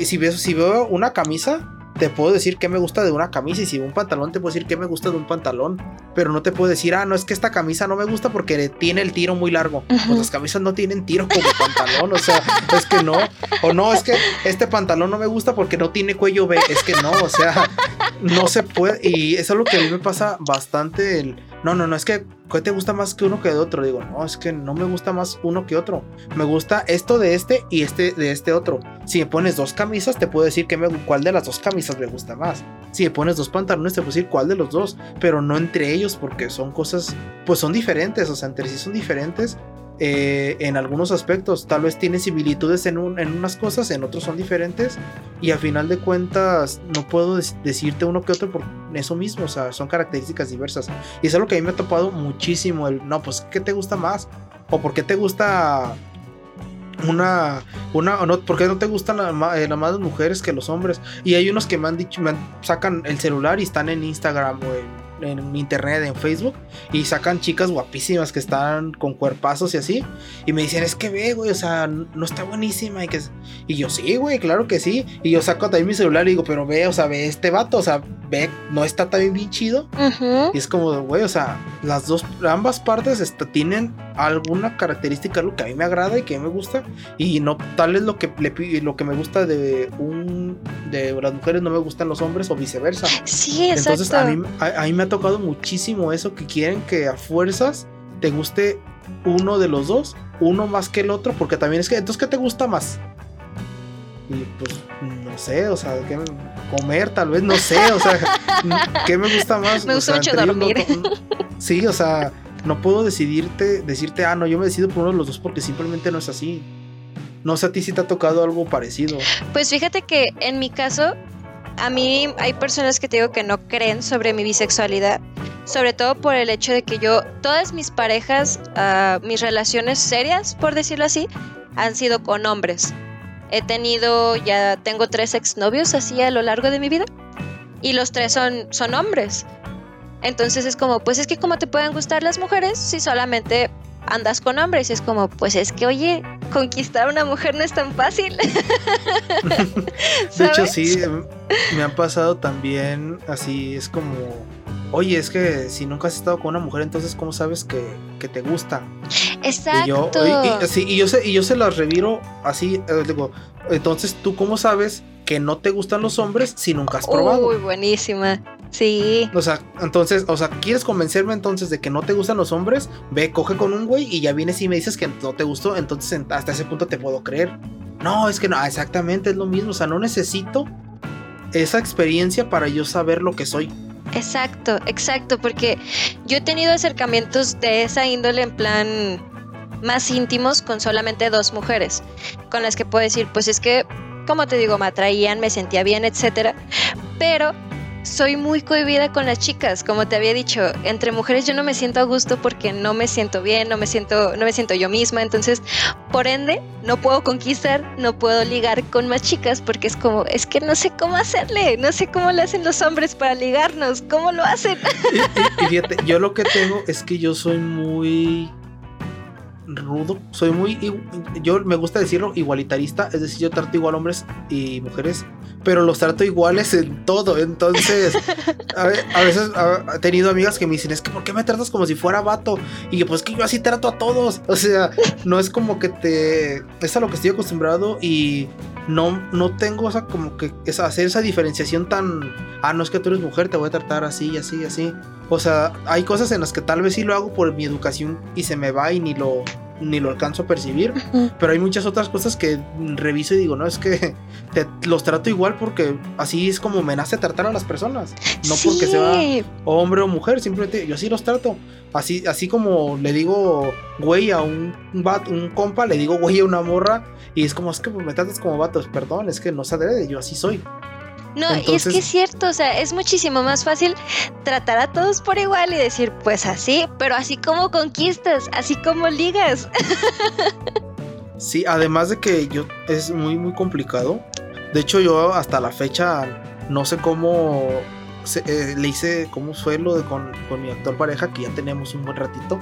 Si veo, si veo una camisa, te puedo decir qué me gusta de una camisa y si un pantalón te puedo decir qué me gusta de un pantalón, pero no te puedo decir, ah, no es que esta camisa no me gusta porque tiene el tiro muy largo. Pues las camisas no tienen tiro como pantalón, o sea, es que no. O no, es que este pantalón no me gusta porque no tiene cuello B, es que no, o sea, no se puede. Y eso es lo que a mí me pasa bastante. El, no, no, no, es que ¿qué te gusta más que uno que de otro? Digo, no, es que no me gusta más uno que otro. Me gusta esto de este y este de este otro. Si me pones dos camisas, te puedo decir que me, cuál de las dos camisas me gusta más. Si me pones dos pantalones, te puedo decir cuál de los dos, pero no entre ellos porque son cosas, pues son diferentes, o sea, entre sí son diferentes eh, en algunos aspectos. Tal vez tiene similitudes en, en, unas cosas, en otros son diferentes. Y a final de cuentas, no puedo decirte uno que otro por eso mismo. O sea, son características diversas. Y es lo que a mí me ha topado muchísimo. El no, pues, ¿qué te gusta más? ¿O por qué te gusta una, una, no, ¿por qué no te gustan más, eh, las mujeres que los hombres? Y hay unos que me han dicho, me sacan el celular y están en Instagram o en en internet, en Facebook, y sacan chicas guapísimas que están con cuerpazos y así, y me dicen, es que ve, güey, o sea, no está buenísima, y que y yo, sí, güey, claro que sí, y yo saco también mi celular y digo, pero ve, o sea, ve este vato, o sea, ve, no está también bien chido, y es como, güey, o sea, las dos, ambas partes está, tienen alguna característica, lo que a mí me agrada y que me gusta, y no tal es lo que, le, lo que me gusta de un, de las mujeres no me gustan los hombres o viceversa. Sí, exacto. Entonces a mí, a mí me ha tocado muchísimo eso que quieren que a fuerzas te guste uno de los dos, uno más que el otro, porque también es que, entonces, ¿qué te gusta más? Y pues, no sé, o sea, comer tal vez, no sé, o sea, ¿qué me gusta más? Me gusta mucho dormir. sí, o sea, no puedo decidirte, decirte, ah, no, yo me decido por uno de los dos porque simplemente no es así. No sé a ti si te ha tocado algo parecido. Pues fíjate que en mi caso, a mí hay personas que te digo que no creen sobre mi bisexualidad, sobre todo por el hecho de que yo, todas mis parejas, uh, mis relaciones serias, por decirlo así, han sido con hombres. He tenido, ya tengo tres exnovios así a lo largo de mi vida y los tres son, son hombres. Entonces es como, pues es que cómo te pueden gustar las mujeres si solamente andas con hombres. Y es como, pues es que, oye, conquistar a una mujer no es tan fácil. de hecho, sí, me han pasado también así, es como, oye, es que si nunca has estado con una mujer, entonces, ¿cómo sabes que, te gusta? Exacto. Y yo, y, yo, se, y yo se las reviro así, eh, digo, entonces, ¿tú cómo sabes que no te gustan los hombres si nunca has probado? Uy, buenísima. Sí. O sea, entonces, o sea, ¿quieres convencerme entonces de que no te gustan los hombres? Ve, coge con un güey y ya vienes y me dices que no te gustó, entonces hasta ese punto te puedo creer. No, es que no, exactamente es lo mismo, o sea, no necesito esa experiencia para yo saber lo que soy. Exacto, exacto, porque yo he tenido acercamientos de esa índole en plan más íntimos con solamente dos mujeres, con las que puedo decir, pues es que, como te digo, me atraían, me sentía bien, etcétera, pero soy muy cohibida con las chicas, como te había dicho, entre mujeres yo no me siento a gusto porque no me siento bien, no me siento, no me siento yo misma, entonces, por ende, no puedo conquistar, no puedo ligar con más chicas porque es como, es que no sé cómo hacerle, no sé cómo lo hacen los hombres para ligarnos, ¿cómo lo hacen? y fíjate, yo lo que tengo es que yo soy muy rudo, soy muy, yo me gusta decirlo, igualitarista, es decir, yo trato igual hombres y mujeres, pero los trato iguales en todo, entonces, a, veces he tenido amigas que me dicen, es que ¿por qué me tratas como si fuera vato? Y yo, pues que yo así trato a todos, o sea, no es como que te, es a lo que estoy acostumbrado y no, no tengo esa como que hacer esa diferenciación tan, ah, no es que tú eres mujer, te voy a tratar así, así, así. O sea, hay cosas en las que tal vez sí lo hago por mi educación y se me va y ni lo, ni lo alcanzo a percibir. Pero hay muchas otras cosas que reviso y digo, no, es que te, los trato igual porque así es como me nace tratar a las personas. No porque sea hombre o mujer, simplemente yo así los trato. Así, así como le digo güey a un, un compa, le digo güey a una morra. Y es como, es que me tratas como vatos, perdón, es que no se adrede, yo así soy. No, y es que es cierto, o sea, es muchísimo más fácil tratar a todos por igual y decir, pues así, pero así como conquistas, así como ligas. Sí, además de que yo es muy, muy complicado. De hecho, yo hasta la fecha no sé cómo eh, le hice, cómo fue lo de con, mi actual pareja, que ya tenemos un buen ratito.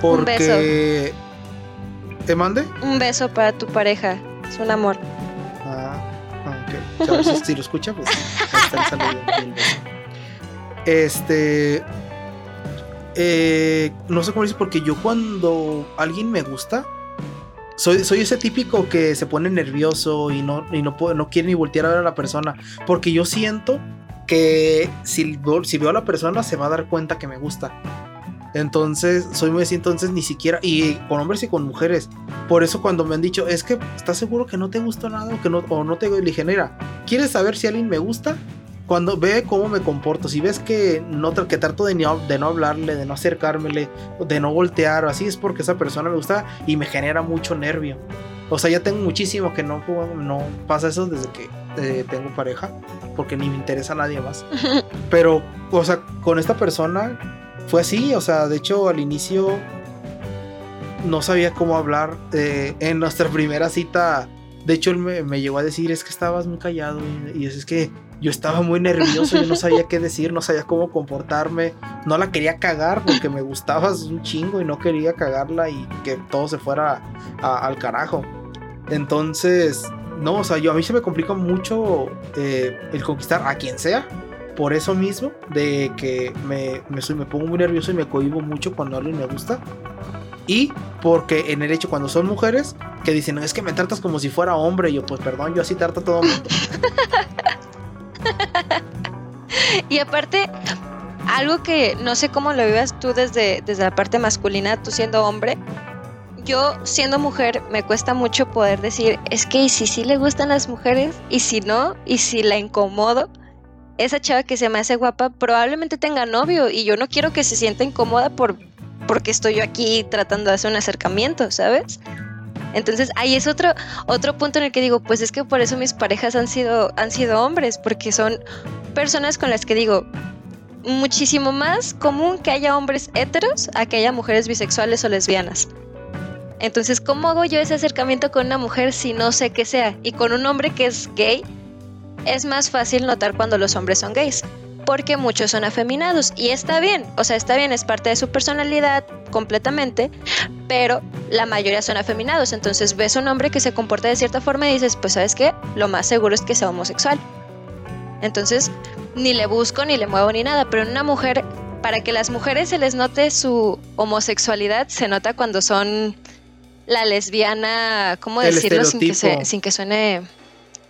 Porque... Un beso. ¿Te mande? Un beso para tu pareja, es un amor. Ah, Si, lo escucha, pues está el. Este. Eh, no sé cómo decir, porque yo cuando alguien me gusta, soy, soy ese típico que se pone nervioso y no, y no, no quiere ni voltear a ver a la persona. Porque yo siento que si, si veo a la persona se va a dar cuenta que me gusta. Entonces, soy muy así, entonces ni siquiera, y con hombres y con mujeres. Por eso cuando me han dicho, es que estás seguro que no te gustó nada o que no, o no te le genera. ¿Quieres saber si alguien me gusta? Cuando ve cómo me comporto, si ves que no que trato de, de no hablarle, de no acercármele, de no voltear, así es porque esa persona me gusta y me genera mucho nervio. O sea, ya tengo muchísimo que no, no pasa eso desde que eh, tengo pareja, porque ni me interesa a nadie más. Pero, o sea, con esta persona fue así, o sea, de hecho al inicio no sabía cómo hablar. Eh, en nuestra primera cita, de hecho él me, llegó a decir, es que estabas muy callado y, es, que yo estaba muy nervioso, yo no sabía qué decir, no sabía cómo comportarme, no la quería cagar porque me gustabas un chingo y no quería cagarla y que todo se fuera al carajo. Entonces, no, o sea, yo a mí se me complica mucho eh, el conquistar a quien sea por eso mismo, de que me, me, me pongo muy nervioso y me cohibo mucho cuando alguien me gusta. Y porque en el hecho, cuando son mujeres, que dicen, es que me tratas como si fuera hombre, yo, pues perdón, yo así trato todo mundo. y aparte, algo que no sé cómo lo vivas tú desde, desde la parte masculina, tú siendo hombre, yo siendo mujer me cuesta mucho poder decir, es que ¿y si sí le gustan las mujeres? ¿Y si no? ¿Y si la incomodo? Esa chava que se me hace guapa probablemente tenga novio y yo no quiero que se sienta incómoda por porque estoy yo aquí tratando de hacer un acercamiento, ¿sabes? Entonces ahí es otro, otro punto en el que digo, pues es que por eso mis parejas han sido, han sido hombres, porque son personas con las que digo, muchísimo más común que haya hombres heteros a que haya mujeres bisexuales o lesbianas. Entonces, ¿cómo hago yo ese acercamiento con una mujer si no sé qué sea? Y con un hombre que es gay, es más fácil notar cuando los hombres son gays, porque muchos son afeminados y está bien, o sea, está bien, es parte de su personalidad completamente, pero la mayoría son afeminados, entonces ves a un hombre que se comporta de cierta forma y dices, pues sabes qué, lo más seguro es que sea homosexual. Entonces, ni le busco, ni le muevo, ni nada, pero en una mujer, para que las mujeres se les note su homosexualidad, se nota cuando son la lesbiana, ¿cómo decirlo sin que, sin que suene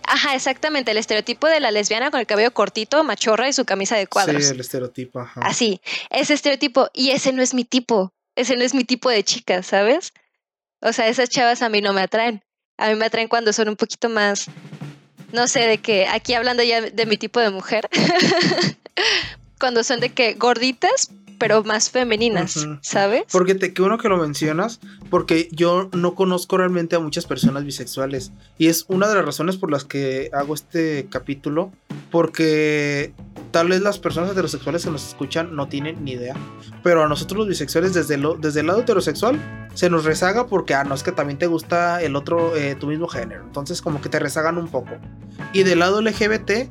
Ajá, exactamente, el estereotipo de la lesbiana con el cabello cortito, machorra y su camisa de cuadros. Sí, el estereotipo, ajá. Así, ese estereotipo, y ese no es mi tipo, ese no es mi tipo de chica, ¿sabes? O sea, esas chavas a mí no me atraen. A mí me atraen cuando son un poquito más, no sé, de que, aquí hablando ya de mi tipo de mujer, cuando son de que gorditas, pero más femeninas, ¿sabes? Porque te, que uno que lo mencionas, porque yo no conozco realmente a muchas personas bisexuales y es una de las razones por las que hago este capítulo, porque tal vez las personas heterosexuales que nos escuchan no tienen ni idea, pero a nosotros los bisexuales desde, lo, desde el lado heterosexual se nos rezaga porque, ah, no, es que también te gusta el otro, eh, tu mismo género, entonces como que te rezagan un poco. Y del lado LGBT,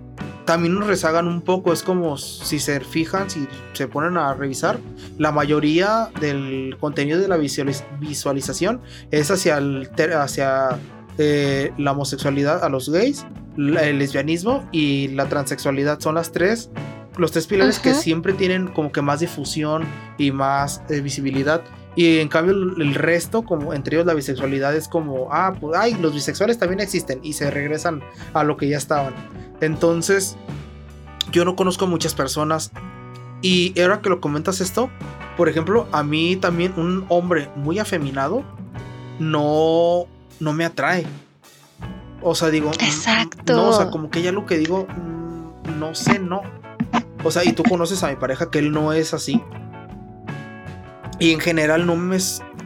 también nos rezagan un poco. Es como si se fijan, si se ponen a revisar, la mayoría del contenido de la visualización es hacia, el, hacia eh, la homosexualidad a los gays, el lesbianismo y la transexualidad. Son las tres, los tres pilares que siempre tienen como que más difusión y más eh, visibilidad. Y en cambio el resto, como entre ellos la bisexualidad es como, ah, pues, ay, los bisexuales también existen y se regresan a lo que ya estaban. Entonces, yo no conozco muchas personas. Y ahora que lo comentas esto, por ejemplo, a mí también un hombre muy afeminado no, no me atrae. O sea, digo, mm, Exacto. no, o sea, como que ya lo que digo, mm, no sé, no. O sea, y tú conoces a mi pareja que él no es así. Y en general no me,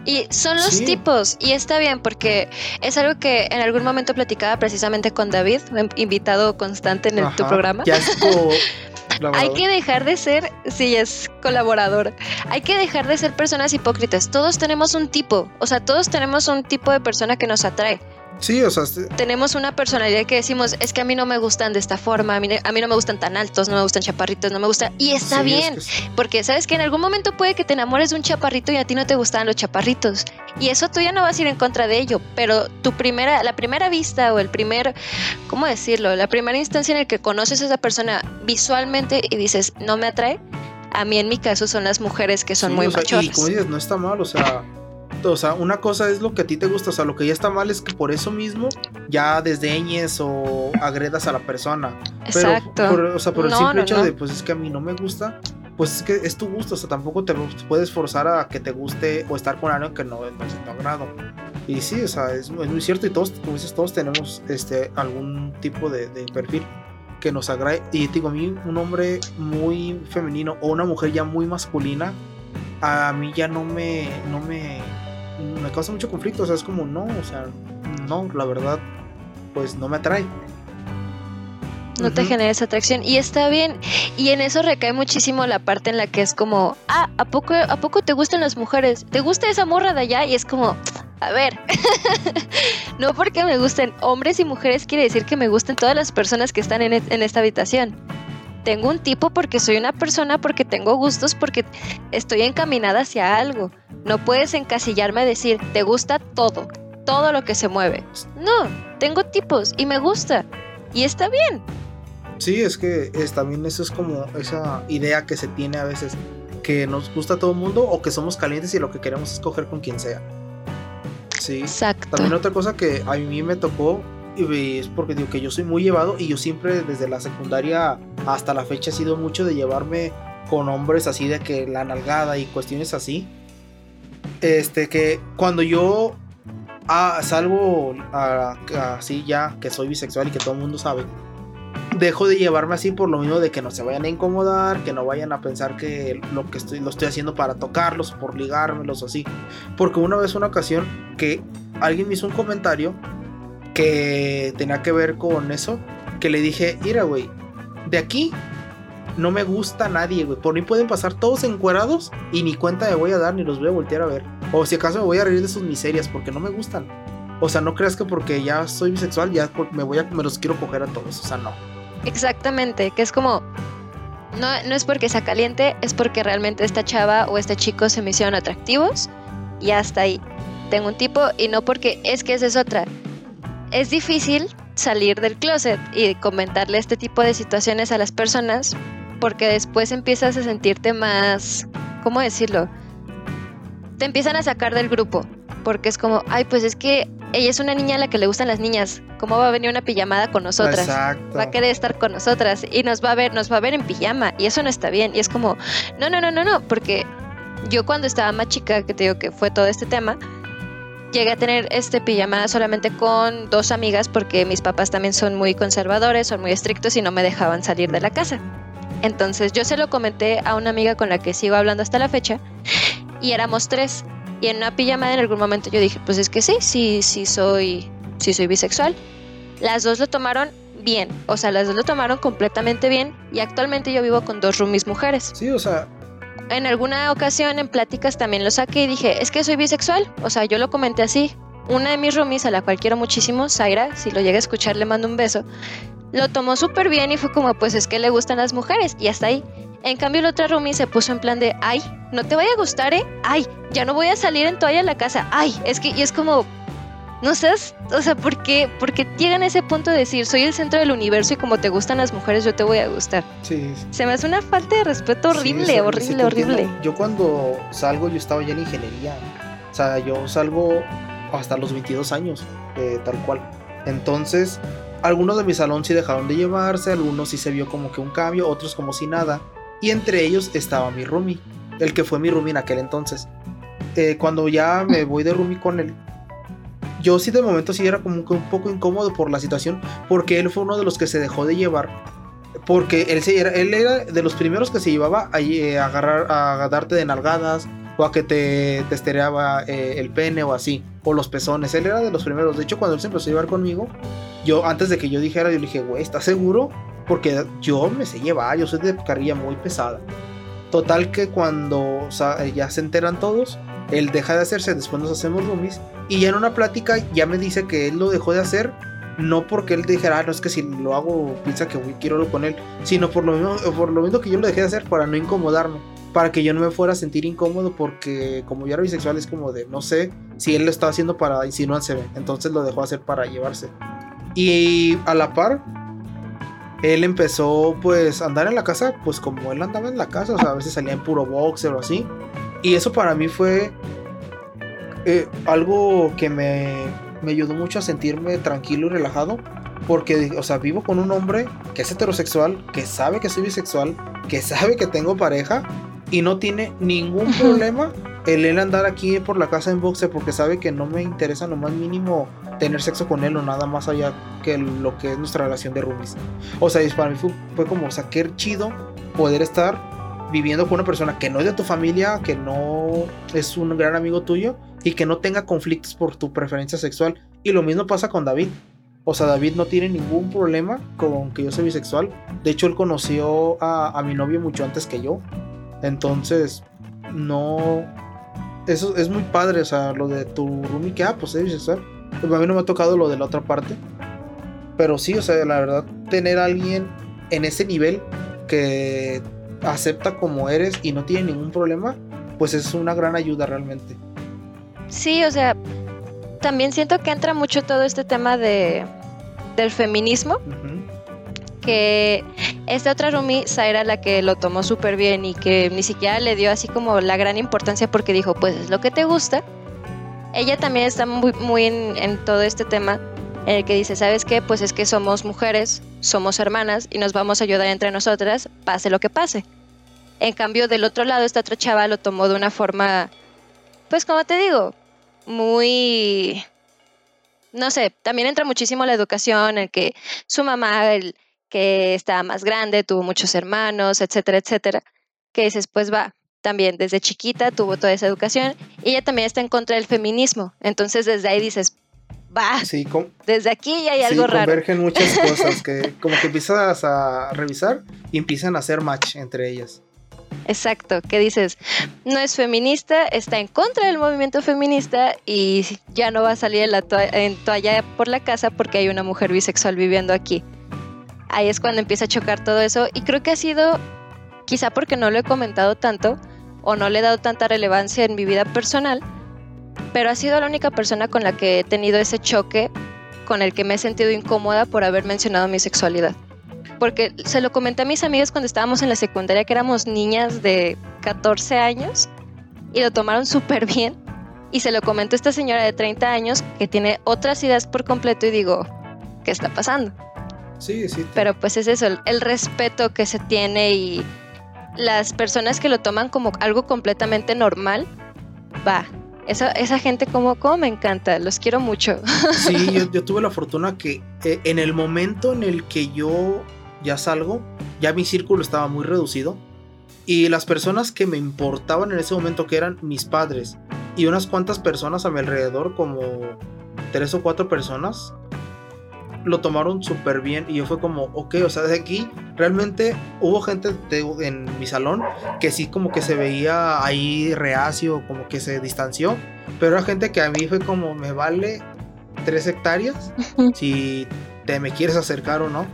y son los tipos, y está bien, porque es algo que en algún momento platicaba precisamente con David, invitado constante en tu programa. Ya es Hay que dejar de ser, sí, es colaborador. Hay que dejar de ser personas hipócritas. Todos tenemos un tipo, o sea, todos tenemos un tipo de persona que nos atrae. Sí, o sea, tenemos una personalidad que decimos, es que a mí no me gustan de esta forma, a mí, a mí no me gustan tan altos, no me gustan chaparritos, no me gusta. Y está bien, porque sabes que en algún momento puede que te enamores de un chaparrito y a ti no te gustan los chaparritos. Y eso tú ya no vas a ir en contra de ello, pero tu primera, la primera vista o el primer, ¿cómo decirlo? La primera instancia en la que conoces a esa persona visualmente y dices, no me atrae, a mí en mi caso son las mujeres que son muy o Y como dices, no está mal, o sea o sea, una cosa es lo que a ti te gusta, o sea, lo que ya está mal es que por eso mismo ya desdeñes o agredas a la persona. Exacto. Por, o sea, por el simple hecho de, pues es que a mí no me gusta, pues es que es tu gusto, o sea, tampoco te puedes forzar a que te guste o estar con alguien que no, es de tu agrado. Y sí, o sea, es, muy cierto y todos, como dices, todos tenemos este, algún tipo de, perfil que nos agrade. Y digo, a mí un hombre muy femenino o una mujer ya muy masculina, a mí ya no me, no me, me causa mucho conflicto, o sea, es como, no, o sea, no, la verdad, pues no me atrae. No te genera esa atracción y está bien. Y en eso recae muchísimo la parte en la que es como, ah, ¿a poco, ¿a poco te gustan las mujeres? ¿Te gusta esa morra de allá? Y es como, a ver, no porque me gusten hombres y mujeres quiere decir que me gusten todas las personas que están en, en esta habitación tengo un tipo porque soy una persona, porque tengo gustos, porque estoy encaminada hacia algo. No puedes encasillarme a decir, te gusta todo, todo lo que se mueve. No, tengo tipos y me gusta. Y está bien. Sí, es que es, también eso es como esa idea que se tiene a veces, que nos gusta a todo el mundo o que somos calientes y lo que queremos es coger con quien sea. Sí. Exacto. También otra cosa que a mí me tocó es porque digo que yo soy muy llevado y yo siempre desde la secundaria hasta la fecha he sido mucho de llevarme con hombres así de que la nalgada y cuestiones así. Este que cuando yo ah, salgo así ya que soy bisexual y que todo el mundo sabe, dejo de llevarme así por lo mismo de que no se vayan a incomodar, que no vayan a pensar que lo que estoy lo estoy haciendo para tocarlos, por ligármelos así. Porque una vez una ocasión que alguien me hizo un comentario que tenía que ver con eso, que le dije, mira, güey, de aquí no me gusta nadie, güey. Por mí pueden pasar todos encuerados y ni cuenta me voy a dar ni los voy a voltear a ver. O si acaso me voy a reír de sus miserias porque no me gustan. O sea, no creas que porque ya soy bisexual ya me voy a me los quiero coger a todos, o sea, no. Exactamente, que es como no, no es porque sea caliente, es porque realmente esta chava o este chico se me hicieron atractivos y hasta ahí. Tengo un tipo y no porque es que esa es otra es difícil salir del closet y comentarle este tipo de situaciones a las personas porque después empiezas a sentirte más, ¿cómo decirlo? Te empiezan a sacar del grupo porque es como, ay, pues es que ella es una niña a la que le gustan las niñas. ¿Cómo va a venir una pijamada con nosotras? Exacto. Va a querer estar con nosotras y nos va a ver, nos va a ver en pijama y eso no está bien. Y es como, no, no, no, no, no, porque yo cuando estaba más chica, que te digo que fue todo este tema, llegué a tener este pijamada solamente con dos amigas porque mis papás también son muy conservadores, son muy estrictos y no me dejaban salir de la casa. Entonces yo se lo comenté a una amiga con la que sigo hablando hasta la fecha y éramos tres. Y en una pijamada en algún momento yo dije, pues es que sí, sí, sí soy, sí soy bisexual. Las dos lo tomaron bien, o sea, las dos lo tomaron completamente bien y actualmente yo vivo con dos roomies mujeres. Sí, o sea, en alguna ocasión en pláticas también lo saqué y dije, es que soy bisexual. O sea, yo lo comenté así. Una de mis roomies, a la cual quiero muchísimo, Zaira, si lo llega a escuchar le mando un beso, lo tomó súper bien y fue como, pues es que le gustan las mujeres y hasta ahí. En cambio, la otra roomie se puso en plan de, ay, no te vaya a gustar, ¿eh? Ay, ya no voy a salir en toalla a la casa. Ay, es que, y es como, no sé, o sea, ¿por qué? Porque llegan a ese punto de decir, soy el centro del universo y como te gustan las mujeres, yo te voy a gustar. Sí. Se me hace una falta de respeto horrible, horrible, horrible. Yo cuando salgo, yo estaba ya en ingeniería. O sea, yo salgo hasta los 22 años, eh, tal cual. Entonces, algunos de mi salón sí dejaron de llevarse, algunos sí se vio como que un cambio, otros como si nada. Y entre ellos estaba mi roomie, el que fue mi roomie en aquel entonces. Eh, cuando ya me voy de roomie con él, yo sí de momento sí era como un poco incómodo por la situación, porque él fue uno de los que se dejó de llevar. Porque él, se, era, él era de los primeros que se llevaba a, eh, agarrar, a darte de nalgadas, o a que te, te estereaba eh, el pene o así, o los pezones. Él era de los primeros. De hecho, cuando él se empezó a llevar conmigo, yo antes de que yo dijera, yo le dije, güey, ¿estás seguro? Porque yo me sé llevar, yo soy de carrilla muy pesada. Total que cuando ya se enteran todos, él deja de hacerse, después nos hacemos roomies Y ya en una plática ya me dice que él lo dejó de hacer, no porque él dijera, ah, no es que si lo hago piensa que quiero lo con él, sino por lo, mismo, por lo mismo que yo lo dejé de hacer para no incomodarme, para que yo no me fuera a sentir incómodo porque como yo era bisexual es como de, no sé si él lo estaba haciendo para insinuarse, entonces lo dejó hacer para llevarse. Y a la par, él empezó pues a andar en la casa, pues como él andaba en la casa, o sea, a veces salía en puro boxer o así. Y eso para mí fue eh, algo que me, me ayudó mucho a sentirme tranquilo y relajado. Porque, o sea, vivo con un hombre que es heterosexual, que sabe que soy bisexual, que sabe que tengo pareja y no tiene ningún problema el él andar aquí por la casa en boxe porque sabe que no me interesa lo más mínimo tener sexo con él o nada más allá que lo que es nuestra relación de roomies. O sea, para mí fue, como, o sea, qué chido poder estar viviendo con una persona que no es de tu familia, que no es un gran amigo tuyo y que no tenga conflictos por tu preferencia sexual. Y lo mismo pasa con David. O sea, David no tiene ningún problema con que yo soy bisexual. De hecho, él conoció a, a mi novio mucho antes que yo. Entonces, no, eso es muy padre, o sea, lo de tu roomie que, ah, pues es bisexual. Pues a mí no me ha tocado lo de la otra parte. Pero sí, o sea, la verdad, tener a alguien en ese nivel que acepta como eres y no tiene ningún problema, pues es una gran ayuda realmente. Sí, o sea, también siento que entra mucho todo este tema de del feminismo que esta otra Rumi, Zaira, la que lo tomó súper bien y que ni siquiera le dio así como la gran importancia porque dijo, pues es lo que te gusta. Ella también está muy, muy en, todo este tema en el que dice, ¿sabes qué? Pues es que somos mujeres, somos hermanas y nos vamos a ayudar entre nosotras, pase lo que pase. En cambio, del otro lado, esta otra chava lo tomó de una forma, pues como te digo, muy... No sé, también entra muchísimo la educación, en el que su mamá, el, que estaba más grande, tuvo muchos hermanos, etcétera, etcétera, que dices, pues va, también desde chiquita tuvo toda esa educación y ella también está en contra del feminismo. Entonces desde ahí dices, va, sí, desde aquí ya hay algo raro. Convergen muchas cosas que como que empiezas a revisar y empiezan a hacer match entre ellas. Exacto, que dices, no es feminista, está en contra del movimiento feminista y ya no va a salir en, la en toalla por la casa porque hay una mujer bisexual viviendo aquí ahí es cuando empieza a chocar todo eso y creo que ha sido, quizá porque no lo he comentado tanto o no le he dado tanta relevancia en mi vida personal, pero ha sido la única persona con la que he tenido ese choque con el que me he sentido incómoda por haber mencionado mi sexualidad. Porque se lo comenté a mis amigas cuando estábamos en la secundaria que éramos niñas de 14 años y lo tomaron súper bien. Y se lo comentó esta señora de 30 años que tiene otras ideas por completo y digo, ¿qué está pasando? Sí, sí. Pero pues es eso, el, respeto que se tiene y las personas que lo toman como algo completamente normal, va. Esa, esa gente como, como me encanta, los quiero mucho. Sí, yo, tuve la fortuna que eh, en el momento en el que yo ya salgo, ya mi círculo estaba muy reducido y las personas que me importaban en ese momento, que eran mis padres y unas cuantas personas a mi alrededor, como tres o cuatro personas, lo tomaron súper bien y yo fue como, ok, o sea, de aquí realmente hubo gente en mi salón que sí como que se veía ahí reacio, como que se distanció, pero era gente que a mí fue como, me vale tres hectáreas si te me quieres acercar o no.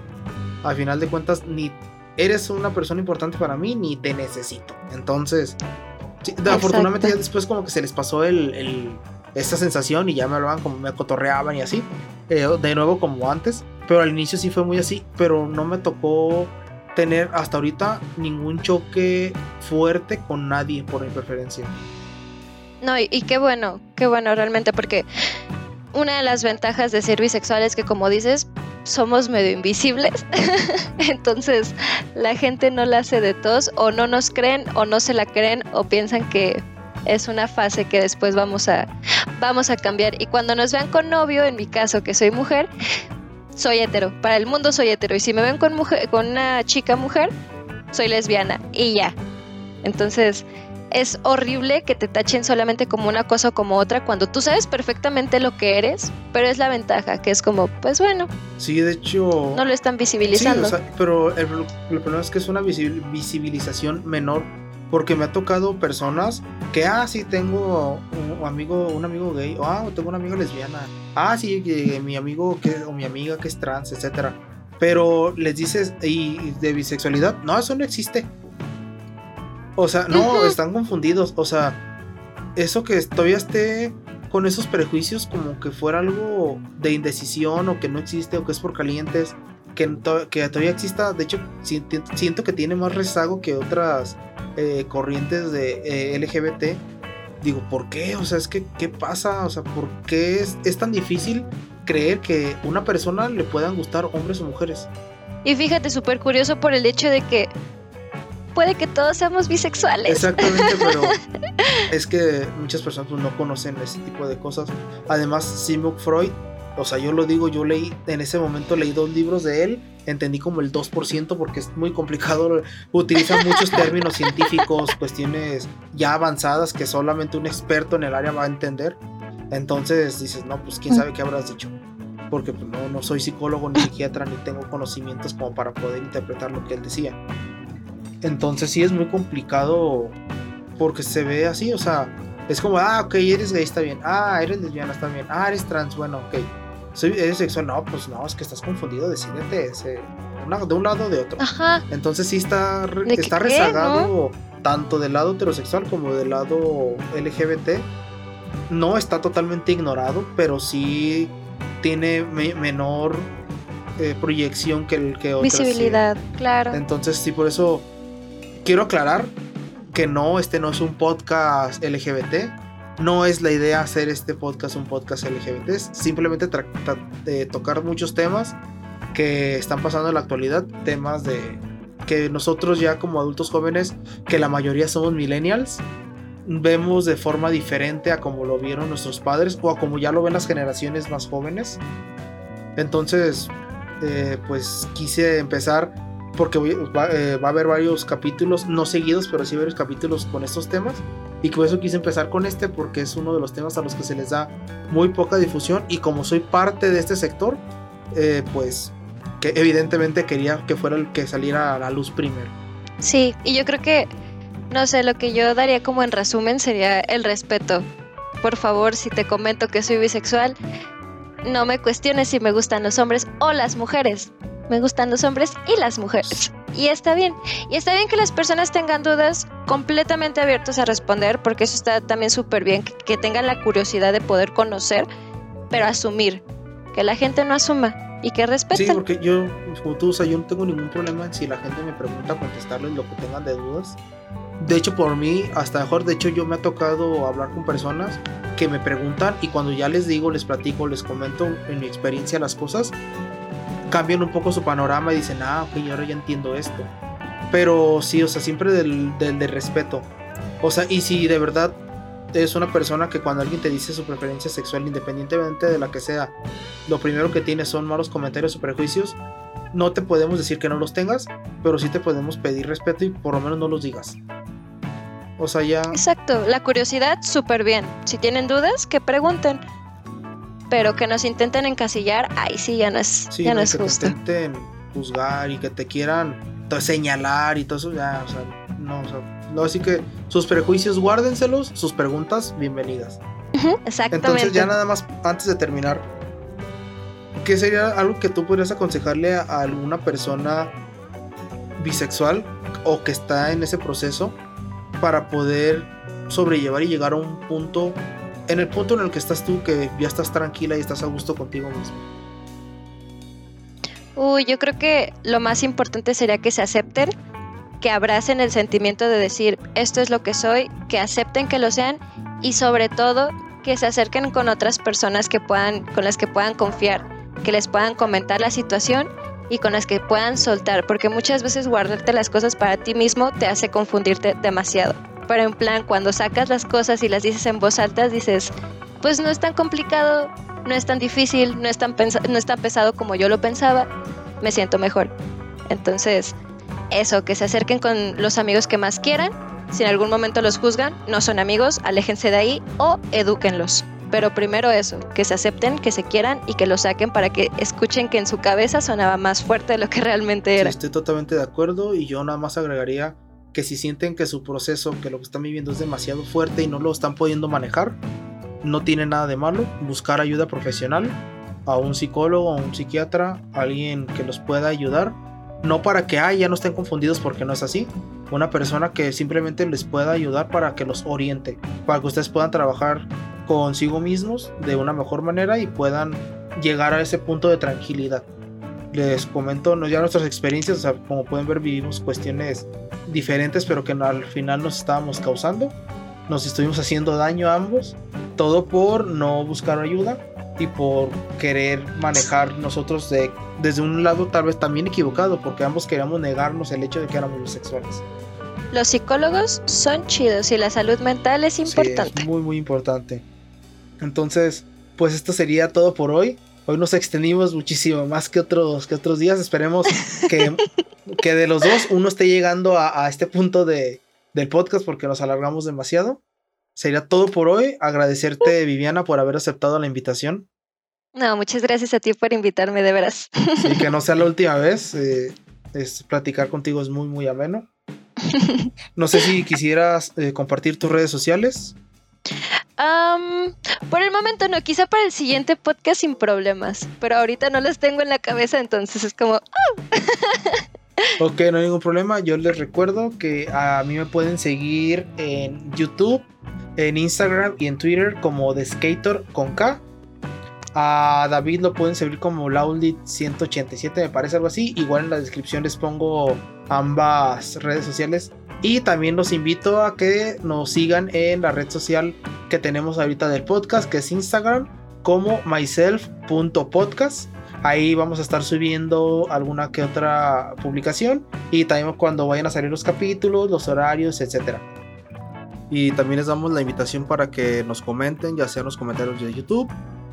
Al final de cuentas, ni eres una persona importante para mí, ni te necesito. Entonces, afortunadamente ya después como que se les pasó el esta sensación y ya me hablaban como me cotorreaban y así. Eh, de nuevo como antes. Pero al inicio sí fue muy así. Pero no me tocó tener hasta ahorita ningún choque fuerte con nadie por mi preferencia. No, y, y, qué bueno, qué bueno realmente, porque una de las ventajas de ser bisexual es que, como dices, somos medio invisibles. Entonces, la gente no la hace de todos, o no nos creen, o no se la creen, o piensan que es una fase que después vamos a, vamos a cambiar. Y cuando nos vean con novio, en mi caso que soy mujer, soy hetero. Para el mundo soy hetero. Y si me ven con, mujer, con una chica mujer, soy lesbiana. Y ya. Entonces, es horrible que te tachen solamente como una cosa o como otra cuando tú sabes perfectamente lo que eres, pero es la ventaja, que es como, pues bueno. Sí, de hecho... No lo están visibilizando. pero el, el, problema es que es una visibilización menor Porque me ha tocado personas que, ah, sí, tengo un amigo, un amigo gay, o ah, tengo una amiga lesbiana, ah, sí, mi amigo que, o mi amiga que es trans, etcétera. Pero les dices, y de bisexualidad, no, eso no existe. O sea, no, están confundidos. O sea, eso que todavía esté con esos prejuicios como que fuera algo de indecisión o que no existe o que es por calientes, que, que todavía exista, de hecho, siento que tiene más rezago que otras eh, corrientes de eh, LGBT. Digo, ¿por qué? O sea, es que, ¿qué pasa? O sea, ¿por qué es, es tan difícil creer que una persona le puedan gustar hombres o mujeres? Y fíjate, súper curioso por el hecho de que puede que todos seamos bisexuales. Exactamente, pero es que muchas personas pues, no conocen ese tipo de cosas. Además, Sigmund Freud, o sea, yo lo digo, yo leí, en ese momento leí dos libros de él, entendí como el 2% porque es muy complicado, utiliza muchos términos científicos, cuestiones ya avanzadas que solamente un experto en el área va a entender. Entonces dices, no, pues quién sabe qué habrás dicho porque pues, no, no soy psicólogo ni psiquiatra ni tengo conocimientos como para poder interpretar lo que él decía. Entonces sí es muy complicado porque se ve así, o sea, es como, ah, ok, eres gay, está bien, ah, eres lesbiana, está bien, ah, eres trans, bueno, ok, Soy, eres sexual, no, pues no, es que estás confundido, decídete ese, de un lado o de otro. Ajá. Entonces sí está, está rezagado tanto del lado heterosexual como del lado LGBT. No está totalmente ignorado, pero sí tiene menor eh, proyección que el que otras. Visibilidad, claro. Entonces sí, por eso quiero aclarar que no, este no es un podcast LGBT. No es la idea hacer este podcast un podcast LGBT. Es simplemente de tocar muchos temas que están pasando en la actualidad. Temas de que nosotros ya como adultos jóvenes, que la mayoría somos millennials, vemos de forma diferente a como lo vieron nuestros padres o a como ya lo ven las generaciones más jóvenes. Entonces, eh, pues quise empezar porque eh, va, a haber varios capítulos, no seguidos, pero sí varios capítulos con estos temas. Y por eso quise empezar con este, porque es uno de los temas a los que se les da muy poca difusión. Y como soy parte de este sector, eh, pues que evidentemente quería que fuera el que saliera a la luz primero. Sí, y yo creo que, no sé, lo que yo daría como en resumen sería el respeto. Por favor, si te comento que soy bisexual, no me cuestiones si me gustan los hombres o las mujeres me gustan los hombres y las mujeres. Y está bien. Y está bien que las personas tengan dudas completamente abiertos a responder, porque eso está también súper bien, que, tengan la curiosidad de poder conocer, pero asumir. Que la gente no asuma y que respeten. Sí, porque yo, como tú, o sea, yo no tengo ningún problema si la gente me pregunta contestarles lo que tengan de dudas. De hecho, por mí, hasta mejor, de hecho, yo me ha tocado hablar con personas que me preguntan y cuando ya les digo, les platico, les comento en mi experiencia las cosas, cambian un poco su panorama y dicen, ah, ok, ahora ya entiendo esto. Pero sí, o sea, siempre del, del, respeto. O sea, y si de verdad es una persona que cuando alguien te dice su preferencia sexual, independientemente de la que sea, lo primero que tiene son malos comentarios o prejuicios, no te podemos decir que no los tengas, pero sí te podemos pedir respeto y por lo menos no los digas. O sea, ya... Exacto, la curiosidad súper bien. Si tienen dudas, que pregunten pero que nos intenten encasillar, ahí sí ya no es, ya no, es que justo. intenten juzgar y que te quieran señalar y todo eso, ya, o sea, no, o sea, no, así que sus prejuicios guárdenselos, sus preguntas, bienvenidas. exactamente. Entonces, ya nada más, antes de terminar, ¿qué sería algo que tú podrías aconsejarle a alguna persona bisexual o que está en ese proceso para poder sobrellevar y llegar a un punto en el punto en el que estás tú, que ya estás tranquila y estás a gusto contigo mismo? Uy, yo creo que lo más importante sería que se acepten, que abracen el sentimiento de decir, esto es lo que soy, que acepten que lo sean y sobre todo que se acerquen con otras personas que puedan, con las que puedan confiar, que les puedan comentar la situación y con las que puedan soltar, porque muchas veces guardarte las cosas para ti mismo te hace confundirte demasiado pero en plan, cuando sacas las cosas y las dices en voz alta, dices, pues no es tan complicado, no es tan difícil, no es tan, no es tan pesado como yo lo pensaba, me siento mejor. Entonces, eso, que se acerquen con los amigos que más quieran, si en algún momento los juzgan, no son amigos, aléjense de ahí o edúquenlos. Pero primero eso, que se acepten, que se quieran y que lo saquen para que escuchen que en su cabeza sonaba más fuerte de lo que realmente era. estoy totalmente de acuerdo y yo nada más agregaría que si sienten que su proceso, que lo que están viviendo es demasiado fuerte y no lo están pudiendo manejar, no tiene nada de malo buscar ayuda profesional a un psicólogo, a un psiquiatra, alguien que los pueda ayudar. No para que ya no estén confundidos porque no es así. Una persona que simplemente les pueda ayudar para que los oriente, para que ustedes puedan trabajar consigo mismos de una mejor manera y puedan llegar a ese punto de tranquilidad. Les comento no, ya nuestras experiencias, como pueden ver vivimos cuestiones diferentes pero que al final nos estábamos causando. Nos estuvimos haciendo daño a ambos, todo por no buscar ayuda y por querer manejar nosotros de, desde un lado tal vez también equivocado, porque ambos queríamos negarnos el hecho de que éramos bisexuales. Los psicólogos son chidos y la salud mental es importante. es muy, muy importante. Entonces, pues esto sería todo por hoy. Hoy nos extendimos muchísimo más que otros, que otros días. Esperemos que, que de los dos uno esté llegando a, a este punto de, del podcast porque nos alargamos demasiado. Sería todo por hoy. Agradecerte, Viviana, por haber aceptado la invitación. No, muchas gracias a ti por invitarme, de veras. Sí, que no sea la última vez. Eh, es, platicar contigo es muy, muy ameno. No sé si quisieras eh, compartir tus redes sociales. Por el momento no, quizá para el siguiente podcast sin problemas, pero ahorita no los tengo en la cabeza, entonces es como... Oh". ok, no hay ningún problema. Yo les recuerdo que a mí me pueden seguir en YouTube, en Instagram y en Twitter como The Skater con K. A David lo pueden seguir como Laulit187, me parece algo así. Igual en la descripción les pongo ambas redes sociales. Y también los invito a que nos sigan en la red social que tenemos ahorita del podcast, que es Instagram, como myself.podcast. Ahí vamos a estar subiendo alguna que otra publicación y también cuando vayan a salir los capítulos, los horarios, etcétera. Y también les damos la invitación para que nos comenten, ya sea en los comentarios de YouTube,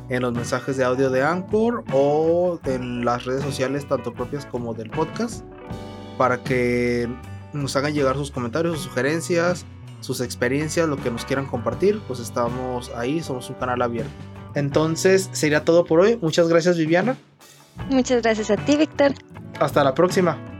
en los mensajes de audio de Anchor o en las redes sociales, tanto propias como del podcast, para que nos hagan llegar sus comentarios, sus sugerencias, sus experiencias, lo que nos quieran compartir, pues estamos ahí, somos un canal abierto. Entonces, sería todo por hoy. Muchas gracias, Viviana. Muchas gracias a ti, Víctor. Hasta la próxima.